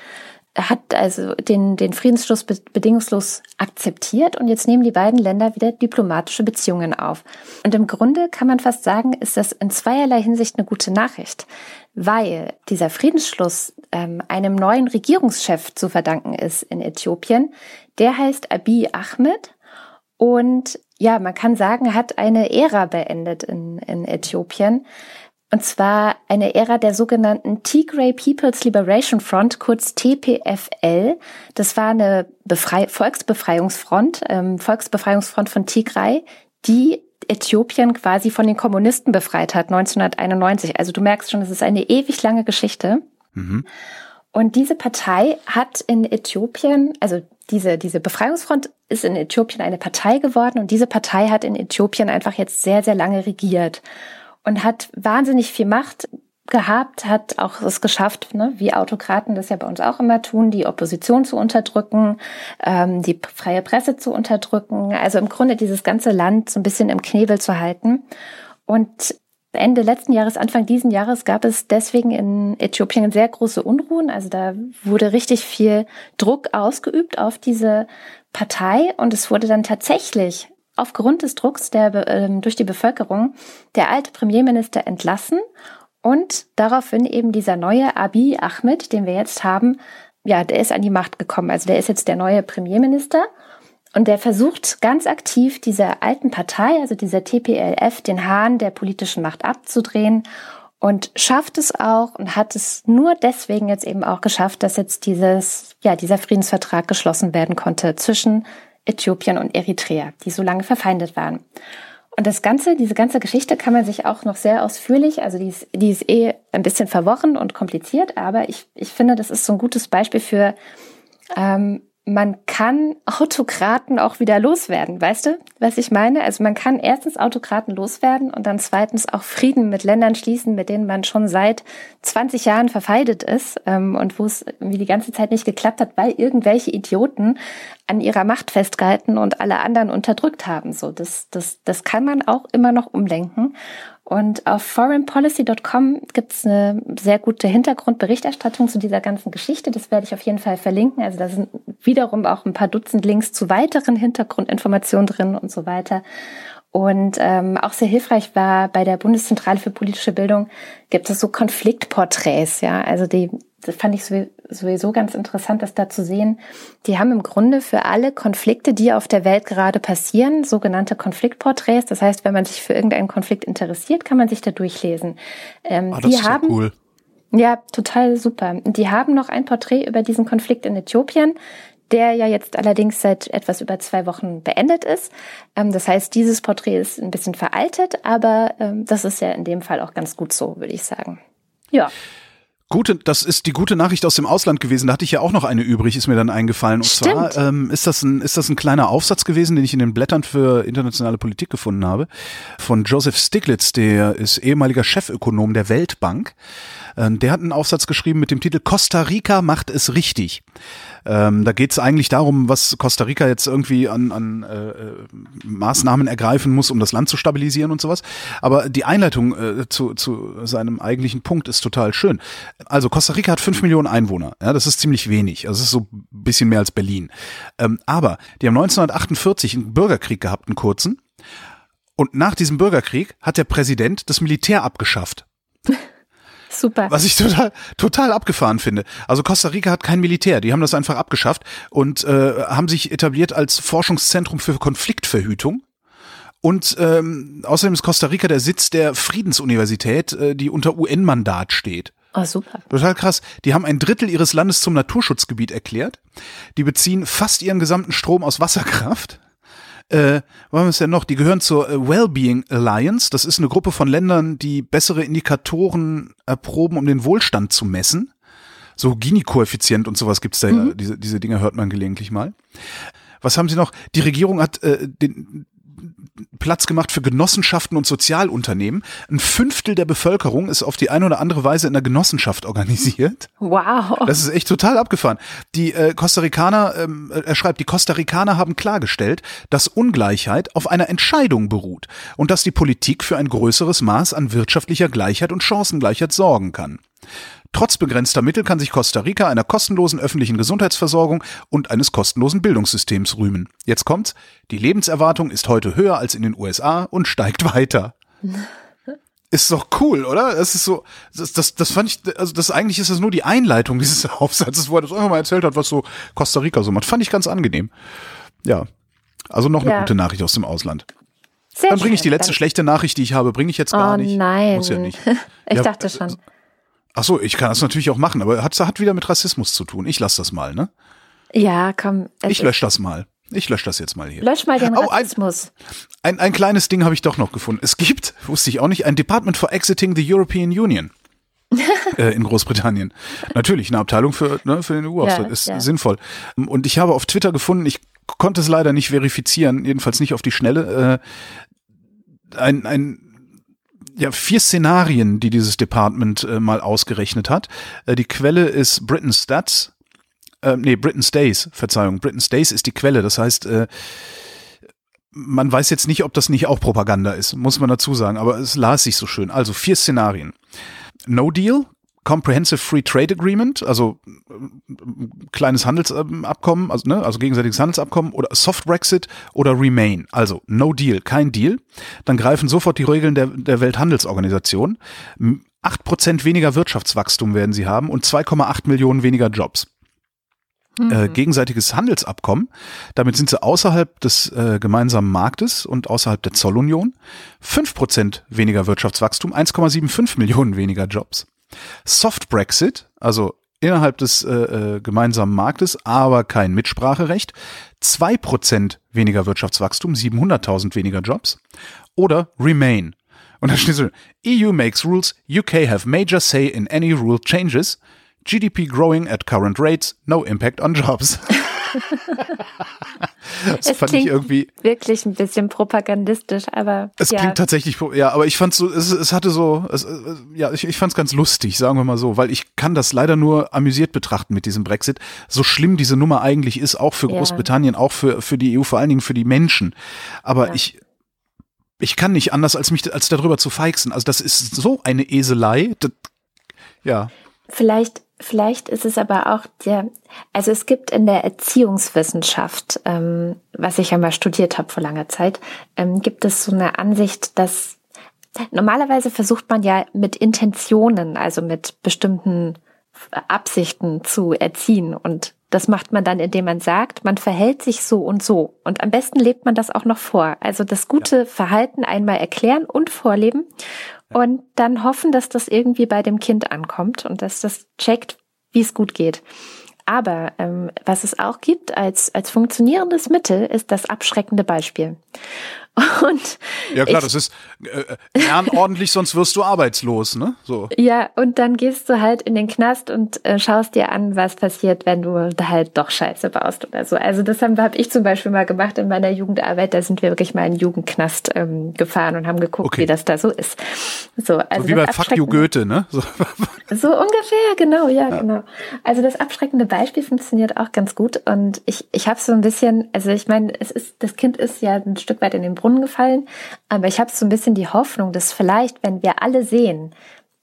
hat also den, den Friedensschluss bedingungslos akzeptiert und jetzt nehmen die beiden Länder wieder diplomatische Beziehungen auf. Und im Grunde kann man fast sagen, ist das in zweierlei Hinsicht eine gute Nachricht, weil dieser Friedensschluss ähm, einem neuen Regierungschef zu verdanken ist in Äthiopien. Der heißt Abiy Ahmed und ja, man kann sagen, hat eine Ära beendet in, in Äthiopien. Und zwar eine Ära der sogenannten Tigray People's Liberation Front, kurz TPFL. Das war eine Befrei Volksbefreiungsfront, ähm, Volksbefreiungsfront von Tigray, die Äthiopien quasi von den Kommunisten befreit hat, 1991. Also du merkst schon, es ist eine ewig lange Geschichte. Mhm. Und diese Partei hat in Äthiopien, also diese, diese Befreiungsfront ist in Äthiopien eine Partei geworden und diese Partei hat in Äthiopien einfach jetzt sehr, sehr lange regiert und hat wahnsinnig viel Macht gehabt, hat auch es geschafft, ne, wie Autokraten das ja bei uns auch immer tun, die Opposition zu unterdrücken, ähm, die freie Presse zu unterdrücken, also im Grunde dieses ganze Land so ein bisschen im Knebel zu halten. Und Ende letzten Jahres, Anfang diesen Jahres gab es deswegen in Äthiopien sehr große Unruhen. Also da wurde richtig viel Druck ausgeübt auf diese Partei und es wurde dann tatsächlich aufgrund des Drucks der, äh, durch die Bevölkerung der alte Premierminister entlassen und daraufhin eben dieser neue Abiy Ahmed, den wir jetzt haben, ja, der ist an die Macht gekommen. Also der ist jetzt der neue Premierminister und der versucht ganz aktiv dieser alten Partei, also dieser TPLF, den Hahn der politischen Macht abzudrehen und schafft es auch und hat es nur deswegen jetzt eben auch geschafft, dass jetzt dieses, ja, dieser Friedensvertrag geschlossen werden konnte zwischen Äthiopien und Eritrea, die so lange verfeindet waren. Und das Ganze, diese ganze Geschichte kann man sich auch noch sehr ausführlich, also die ist, die ist eh ein bisschen verworren und kompliziert, aber ich, ich finde, das ist so ein gutes Beispiel für, ähm, man kann Autokraten auch wieder loswerden. Weißt du, was ich meine? Also man kann erstens Autokraten loswerden und dann zweitens auch Frieden mit Ländern schließen, mit denen man schon seit 20 Jahren verfeindet ist ähm, und wo es wie die ganze Zeit nicht geklappt hat, weil irgendwelche Idioten an ihrer Macht festgehalten und alle anderen unterdrückt haben. So, das, das, das kann man auch immer noch umlenken. Und auf foreignpolicy.com gibt es eine sehr gute Hintergrundberichterstattung zu dieser ganzen Geschichte. Das werde ich auf jeden Fall verlinken. Also da sind wiederum auch ein paar Dutzend Links zu weiteren Hintergrundinformationen drin und so weiter. Und ähm, auch sehr hilfreich war bei der Bundeszentrale für politische Bildung gibt es so Konfliktporträts, ja. Also die das fand ich sowieso ganz interessant, das da zu sehen. Die haben im Grunde für alle Konflikte, die auf der Welt gerade passieren, sogenannte Konfliktporträts. Das heißt, wenn man sich für irgendeinen Konflikt interessiert, kann man sich da durchlesen. Ähm, ah, das die ist haben, cool. Ja, total super. Die haben noch ein Porträt über diesen Konflikt in Äthiopien der ja jetzt allerdings seit etwas über zwei Wochen beendet ist. Ähm, das heißt, dieses Porträt ist ein bisschen veraltet, aber ähm, das ist ja in dem Fall auch ganz gut so, würde ich sagen. Ja. Gute, das ist die gute Nachricht aus dem Ausland gewesen. Da hatte ich ja auch noch eine übrig, ist mir dann eingefallen. Und Stimmt. zwar ähm, ist das ein ist das ein kleiner Aufsatz gewesen, den ich in den Blättern für internationale Politik gefunden habe, von Joseph Stiglitz, der ist ehemaliger Chefökonom der Weltbank. Ähm, der hat einen Aufsatz geschrieben mit dem Titel Costa Rica macht es richtig. Ähm, da geht es eigentlich darum, was Costa Rica jetzt irgendwie an, an äh, äh, Maßnahmen ergreifen muss, um das Land zu stabilisieren und sowas. Aber die Einleitung äh, zu, zu seinem eigentlichen Punkt ist total schön. Also Costa Rica hat fünf Millionen Einwohner. Ja, das ist ziemlich wenig. Also es ist so ein bisschen mehr als Berlin. Ähm, aber die haben 1948 einen Bürgerkrieg gehabt, einen kurzen. Und nach diesem Bürgerkrieg hat der Präsident das Militär abgeschafft. Super. Was ich total, total abgefahren finde. Also Costa Rica hat kein Militär, die haben das einfach abgeschafft und äh, haben sich etabliert als Forschungszentrum für Konfliktverhütung. Und ähm, außerdem ist Costa Rica der Sitz der Friedensuniversität, äh, die unter UN-Mandat steht. Oh, super. Total krass. Die haben ein Drittel ihres Landes zum Naturschutzgebiet erklärt. Die beziehen fast ihren gesamten Strom aus Wasserkraft äh, was haben wir denn noch? Die gehören zur äh, Wellbeing Alliance. Das ist eine Gruppe von Ländern, die bessere Indikatoren erproben, um den Wohlstand zu messen. So Gini-Koeffizient und sowas gibt's da. Mhm. Diese, diese Dinge hört man gelegentlich mal. Was haben sie noch? Die Regierung hat äh, den, Platz gemacht für Genossenschaften und Sozialunternehmen. Ein Fünftel der Bevölkerung ist auf die eine oder andere Weise in einer Genossenschaft organisiert. Wow. Das ist echt total abgefahren. Die äh, Costa Ricaner, ähm, er schreibt, die Costa Ricaner haben klargestellt, dass Ungleichheit auf einer Entscheidung beruht und dass die Politik für ein größeres Maß an wirtschaftlicher Gleichheit und Chancengleichheit sorgen kann. Trotz begrenzter Mittel kann sich Costa Rica einer kostenlosen öffentlichen Gesundheitsversorgung und eines kostenlosen Bildungssystems rühmen. Jetzt kommt's. Die Lebenserwartung ist heute höher als in den USA und steigt weiter. Ist doch cool, oder? Das ist so, das, das, das fand ich, also das eigentlich ist das nur die Einleitung dieses Aufsatzes, wo er das einfach mal erzählt hat, was so Costa Rica so macht. Fand ich ganz angenehm. Ja. Also noch eine ja. gute Nachricht aus dem Ausland. Sehr Dann bringe ich die letzte schlechte Nachricht, die ich habe, bringe ich jetzt gar oh, nicht. Nein. Muss ja nicht. ich ja, dachte schon. Ach so, ich kann das natürlich auch machen, aber hat, hat wieder mit Rassismus zu tun. Ich lasse das mal, ne? Ja, komm. Ich lösche das mal. Ich lösche das jetzt mal hier. Lösch mal den Rassismus. Oh, ein, ein, ein kleines Ding habe ich doch noch gefunden. Es gibt, wusste ich auch nicht, ein Department for Exiting the European Union. äh, in Großbritannien. Natürlich, eine Abteilung für, ne, für den EU-Haushalt ja, ist ja. sinnvoll. Und ich habe auf Twitter gefunden, ich konnte es leider nicht verifizieren, jedenfalls nicht auf die Schnelle, äh, ein, ein ja, vier Szenarien, die dieses Department äh, mal ausgerechnet hat. Äh, die Quelle ist Britain Stats. Äh, nee, Britain Stays, Verzeihung. Britain Stays ist die Quelle. Das heißt, äh, man weiß jetzt nicht, ob das nicht auch Propaganda ist, muss man dazu sagen, aber es las sich so schön. Also vier Szenarien. No Deal, Comprehensive Free Trade Agreement, also äh, kleines Handelsabkommen, also, ne, also gegenseitiges Handelsabkommen oder Soft Brexit oder Remain, also No Deal, kein Deal, dann greifen sofort die Regeln der, der Welthandelsorganisation. Acht Prozent weniger Wirtschaftswachstum werden sie haben und 2,8 Millionen weniger Jobs. Mhm. Äh, gegenseitiges Handelsabkommen. Damit sind sie außerhalb des äh, gemeinsamen Marktes und außerhalb der Zollunion. Fünf Prozent weniger Wirtschaftswachstum, 1,75 Millionen weniger Jobs. Soft Brexit, also innerhalb des äh, äh, gemeinsamen Marktes, aber kein Mitspracherecht. Zwei Prozent weniger Wirtschaftswachstum, 700.000 weniger Jobs. Oder Remain. Und da steht so, EU makes rules, UK have major say in any rule changes, GDP growing at current rates, no impact on jobs. das es fand ich irgendwie wirklich ein bisschen propagandistisch, aber es ja. klingt tatsächlich, ja, aber ich fand so, es, es hatte so, es, ja, ich, ich fand es ganz lustig, sagen wir mal so, weil ich kann das leider nur amüsiert betrachten mit diesem Brexit. So schlimm diese Nummer eigentlich ist, auch für Großbritannien, ja. auch für für die EU, vor allen Dingen für die Menschen. Aber ja. ich ich kann nicht anders, als mich als darüber zu feixen. Also das ist so eine Eselei. Das, ja. Vielleicht, vielleicht ist es aber auch der, also es gibt in der Erziehungswissenschaft, ähm, was ich ja mal studiert habe vor langer Zeit, ähm, gibt es so eine Ansicht, dass normalerweise versucht man ja mit Intentionen, also mit bestimmten Absichten zu erziehen und das macht man dann, indem man sagt, man verhält sich so und so. Und am besten lebt man das auch noch vor. Also das gute ja. Verhalten einmal erklären und vorleben und dann hoffen, dass das irgendwie bei dem Kind ankommt und dass das checkt, wie es gut geht. Aber ähm, was es auch gibt als, als funktionierendes Mittel, ist das abschreckende Beispiel. Und ja klar, ich, das ist äh, lern ordentlich, sonst wirst du arbeitslos, ne? So. Ja, und dann gehst du halt in den Knast und äh, schaust dir an, was passiert, wenn du da halt doch Scheiße baust oder so. Also das haben hab ich zum Beispiel mal gemacht in meiner Jugendarbeit. Da sind wir wirklich mal in den Jugendknast ähm, gefahren und haben geguckt, okay. wie das da so ist. So, also so wie bei Fuck you Goethe, ne? So. so ungefähr, genau, ja, ja, genau. Also das abschreckende Beispiel funktioniert auch ganz gut und ich ich habe so ein bisschen, also ich meine, es ist das Kind ist ja ein Stück weit in den Brunnen gefallen. Aber ich habe so ein bisschen die Hoffnung, dass vielleicht, wenn wir alle sehen,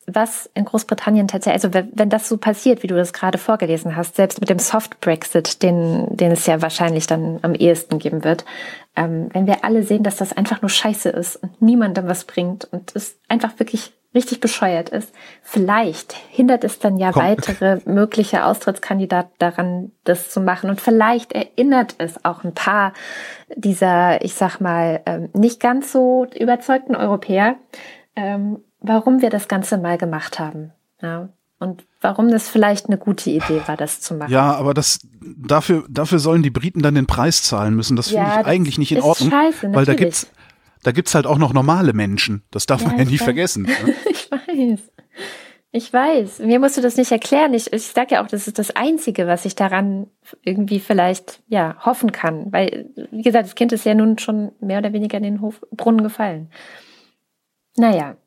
was in Großbritannien tatsächlich, also wenn das so passiert, wie du das gerade vorgelesen hast, selbst mit dem Soft Brexit, den, den es ja wahrscheinlich dann am ehesten geben wird, ähm, wenn wir alle sehen, dass das einfach nur Scheiße ist und niemandem was bringt und es einfach wirklich richtig bescheuert ist, vielleicht hindert es dann ja Komm. weitere mögliche Austrittskandidaten daran, das zu machen. Und vielleicht erinnert es auch ein paar dieser, ich sag mal, ähm, nicht ganz so überzeugten Europäer, ähm, warum wir das Ganze mal gemacht haben. Ja. Und warum das vielleicht eine gute Idee war, das zu machen. Ja, aber das dafür dafür sollen die Briten dann den Preis zahlen müssen. Das finde ja, ich eigentlich nicht in Ordnung, scheiße, weil da gibt's da gibt's halt auch noch normale Menschen. Das darf ja, man ja nie weiß. vergessen. Ne? ich weiß. Ich weiß. Mir musst du das nicht erklären. Ich, ich sage ja auch, das ist das Einzige, was ich daran irgendwie vielleicht ja hoffen kann. Weil, wie gesagt, das Kind ist ja nun schon mehr oder weniger in den Hof, Brunnen gefallen. Naja.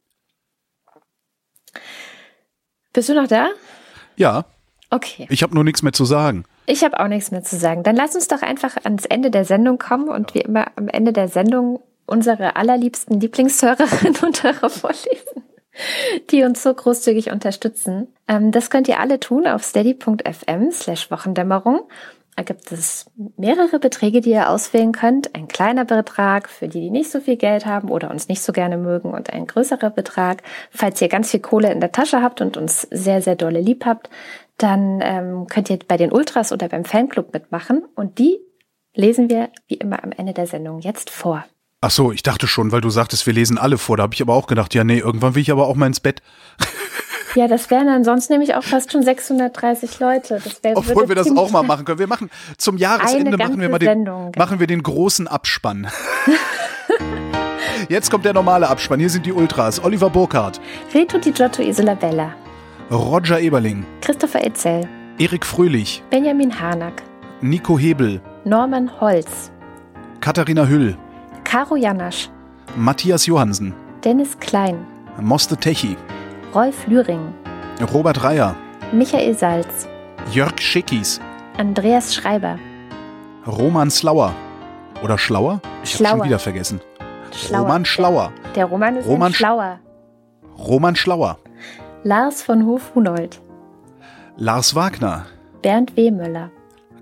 Bist du noch da? Ja. Okay. Ich habe nur nichts mehr zu sagen. Ich habe auch nichts mehr zu sagen. Dann lass uns doch einfach ans Ende der Sendung kommen und wie immer am Ende der Sendung unsere allerliebsten Lieblingshörerinnen und Hörer vorlesen, die uns so großzügig unterstützen. Ähm, das könnt ihr alle tun auf steady.fm slash Wochendämmerung. Da gibt es mehrere Beträge, die ihr auswählen könnt. Ein kleiner Betrag für die, die nicht so viel Geld haben oder uns nicht so gerne mögen und ein größerer Betrag. Falls ihr ganz viel Kohle in der Tasche habt und uns sehr, sehr dolle lieb habt, dann ähm, könnt ihr bei den Ultras oder beim Fanclub mitmachen und die lesen wir wie immer am Ende der Sendung jetzt vor. Ach so, ich dachte schon, weil du sagtest, wir lesen alle vor. Da habe ich aber auch gedacht, ja, nee, irgendwann will ich aber auch mal ins Bett. Ja, das wären dann sonst nämlich auch fast schon 630 Leute. Das wär, Obwohl wir das auch mal machen können. Wir machen zum Jahresende machen wir mal den, Sendung, genau. machen wir den großen Abspann. Jetzt kommt der normale Abspann. Hier sind die Ultras. Oliver Burkhardt. Reto Di Giotto Isolabella. Roger Eberling. Christopher Etzel. Erik Fröhlich. Benjamin Harnack. Nico Hebel. Norman Holz. Katharina Hüll. Caro Janasch, Matthias Johansen, Dennis Klein, Moste Techi, Rolf Lühring, Robert Reier, Michael Salz, Jörg Schickis, Andreas Schreiber, Roman Slauer oder Schlauer? Ich Schlauer. schon wieder vergessen. Schlauer. Roman Schlauer. Der, der Roman ist Roman Schlauer. Roman Schlauer. Lars von Hof-Hunold. Lars Wagner. Bernd Wehmöller.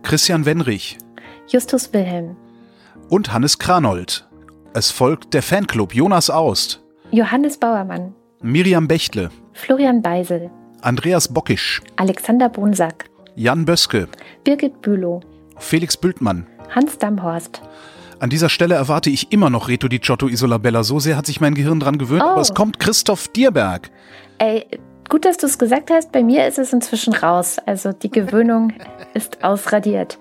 Christian Wenrich. Justus Wilhelm. Und Hannes Kranold. Es folgt der Fanclub Jonas Aust. Johannes Bauermann. Miriam Bechtle. Florian Beisel. Andreas Bockisch. Alexander Bonsack. Jan Böske. Birgit Bülow. Felix Bültmann. Hans Damhorst. An dieser Stelle erwarte ich immer noch Reto di Giotto Isolabella. So sehr hat sich mein Gehirn dran gewöhnt, oh. aber es kommt Christoph Dierberg. Ey, gut, dass du es gesagt hast. Bei mir ist es inzwischen raus. Also die Gewöhnung ist ausradiert.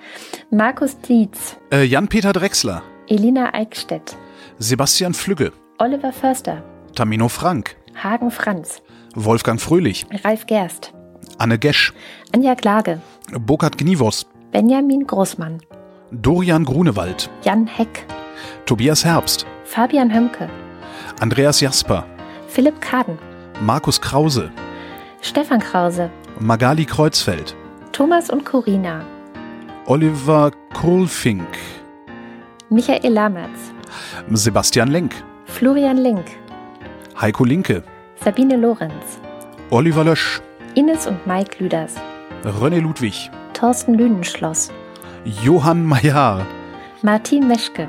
Markus Dietz. Äh, Jan-Peter Drechsler. Elina Eickstedt. Sebastian Flügge. Oliver Förster. Tamino Frank. Hagen Franz. Wolfgang Fröhlich. Ralf Gerst. Anne Gesch. Anja Klage. Burkhard Gnivos. Benjamin Großmann. Dorian Grunewald. Jan Heck. Tobias Herbst. Fabian Hömke. Andreas Jasper. Philipp Kaden. Markus Krause. Stefan Krause. Magali Kreuzfeld. Thomas und Corina. Oliver Kohlfink. Michael Lamertz. Sebastian Lenk. Florian Link, Heiko Linke, Sabine Lorenz, Oliver Lösch, Ines und Mike Lüders, René Ludwig, Thorsten Lünenschloss, Johann Mayer, Martin Meschke,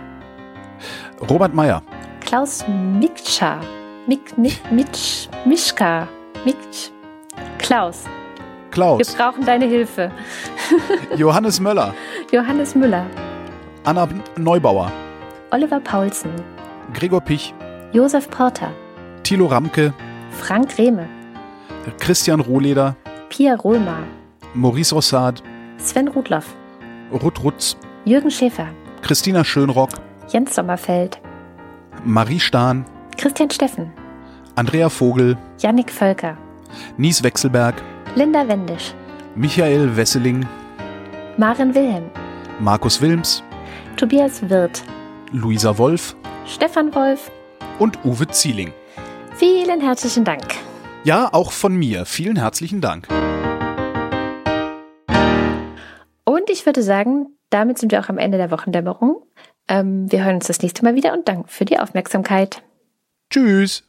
Robert Meyer, Klaus Mikscha, Mik, Mik, Mitsch, Mischka, Miksch, Klaus. Wir Klaus, brauchen deine Hilfe. Johannes Möller, Johannes Müller, Anna Neubauer, Oliver Paulsen, Gregor Pich, Josef Porter, Thilo Ramke, Frank Rehme, Christian Rohleder, Pia Rohlmar, Maurice Rossard, Sven Rudloff, Ruth Rutz, Jürgen Schäfer, Christina Schönrock, Jens Sommerfeld, Marie Stahn, Christian Steffen, Andrea Vogel, Jannik Völker, Nies Wechselberg, Linda Wendisch, Michael Wesseling, Maren Wilhelm, Markus Wilms, Tobias Wirth, Luisa Wolf Stefan Wolf. und Uwe Zieling. Vielen herzlichen Dank. Ja, auch von mir. Vielen herzlichen Dank. Und ich würde sagen, damit sind wir auch am Ende der Wochendämmerung. Ähm, wir hören uns das nächste Mal wieder und danke für die Aufmerksamkeit. Tschüss.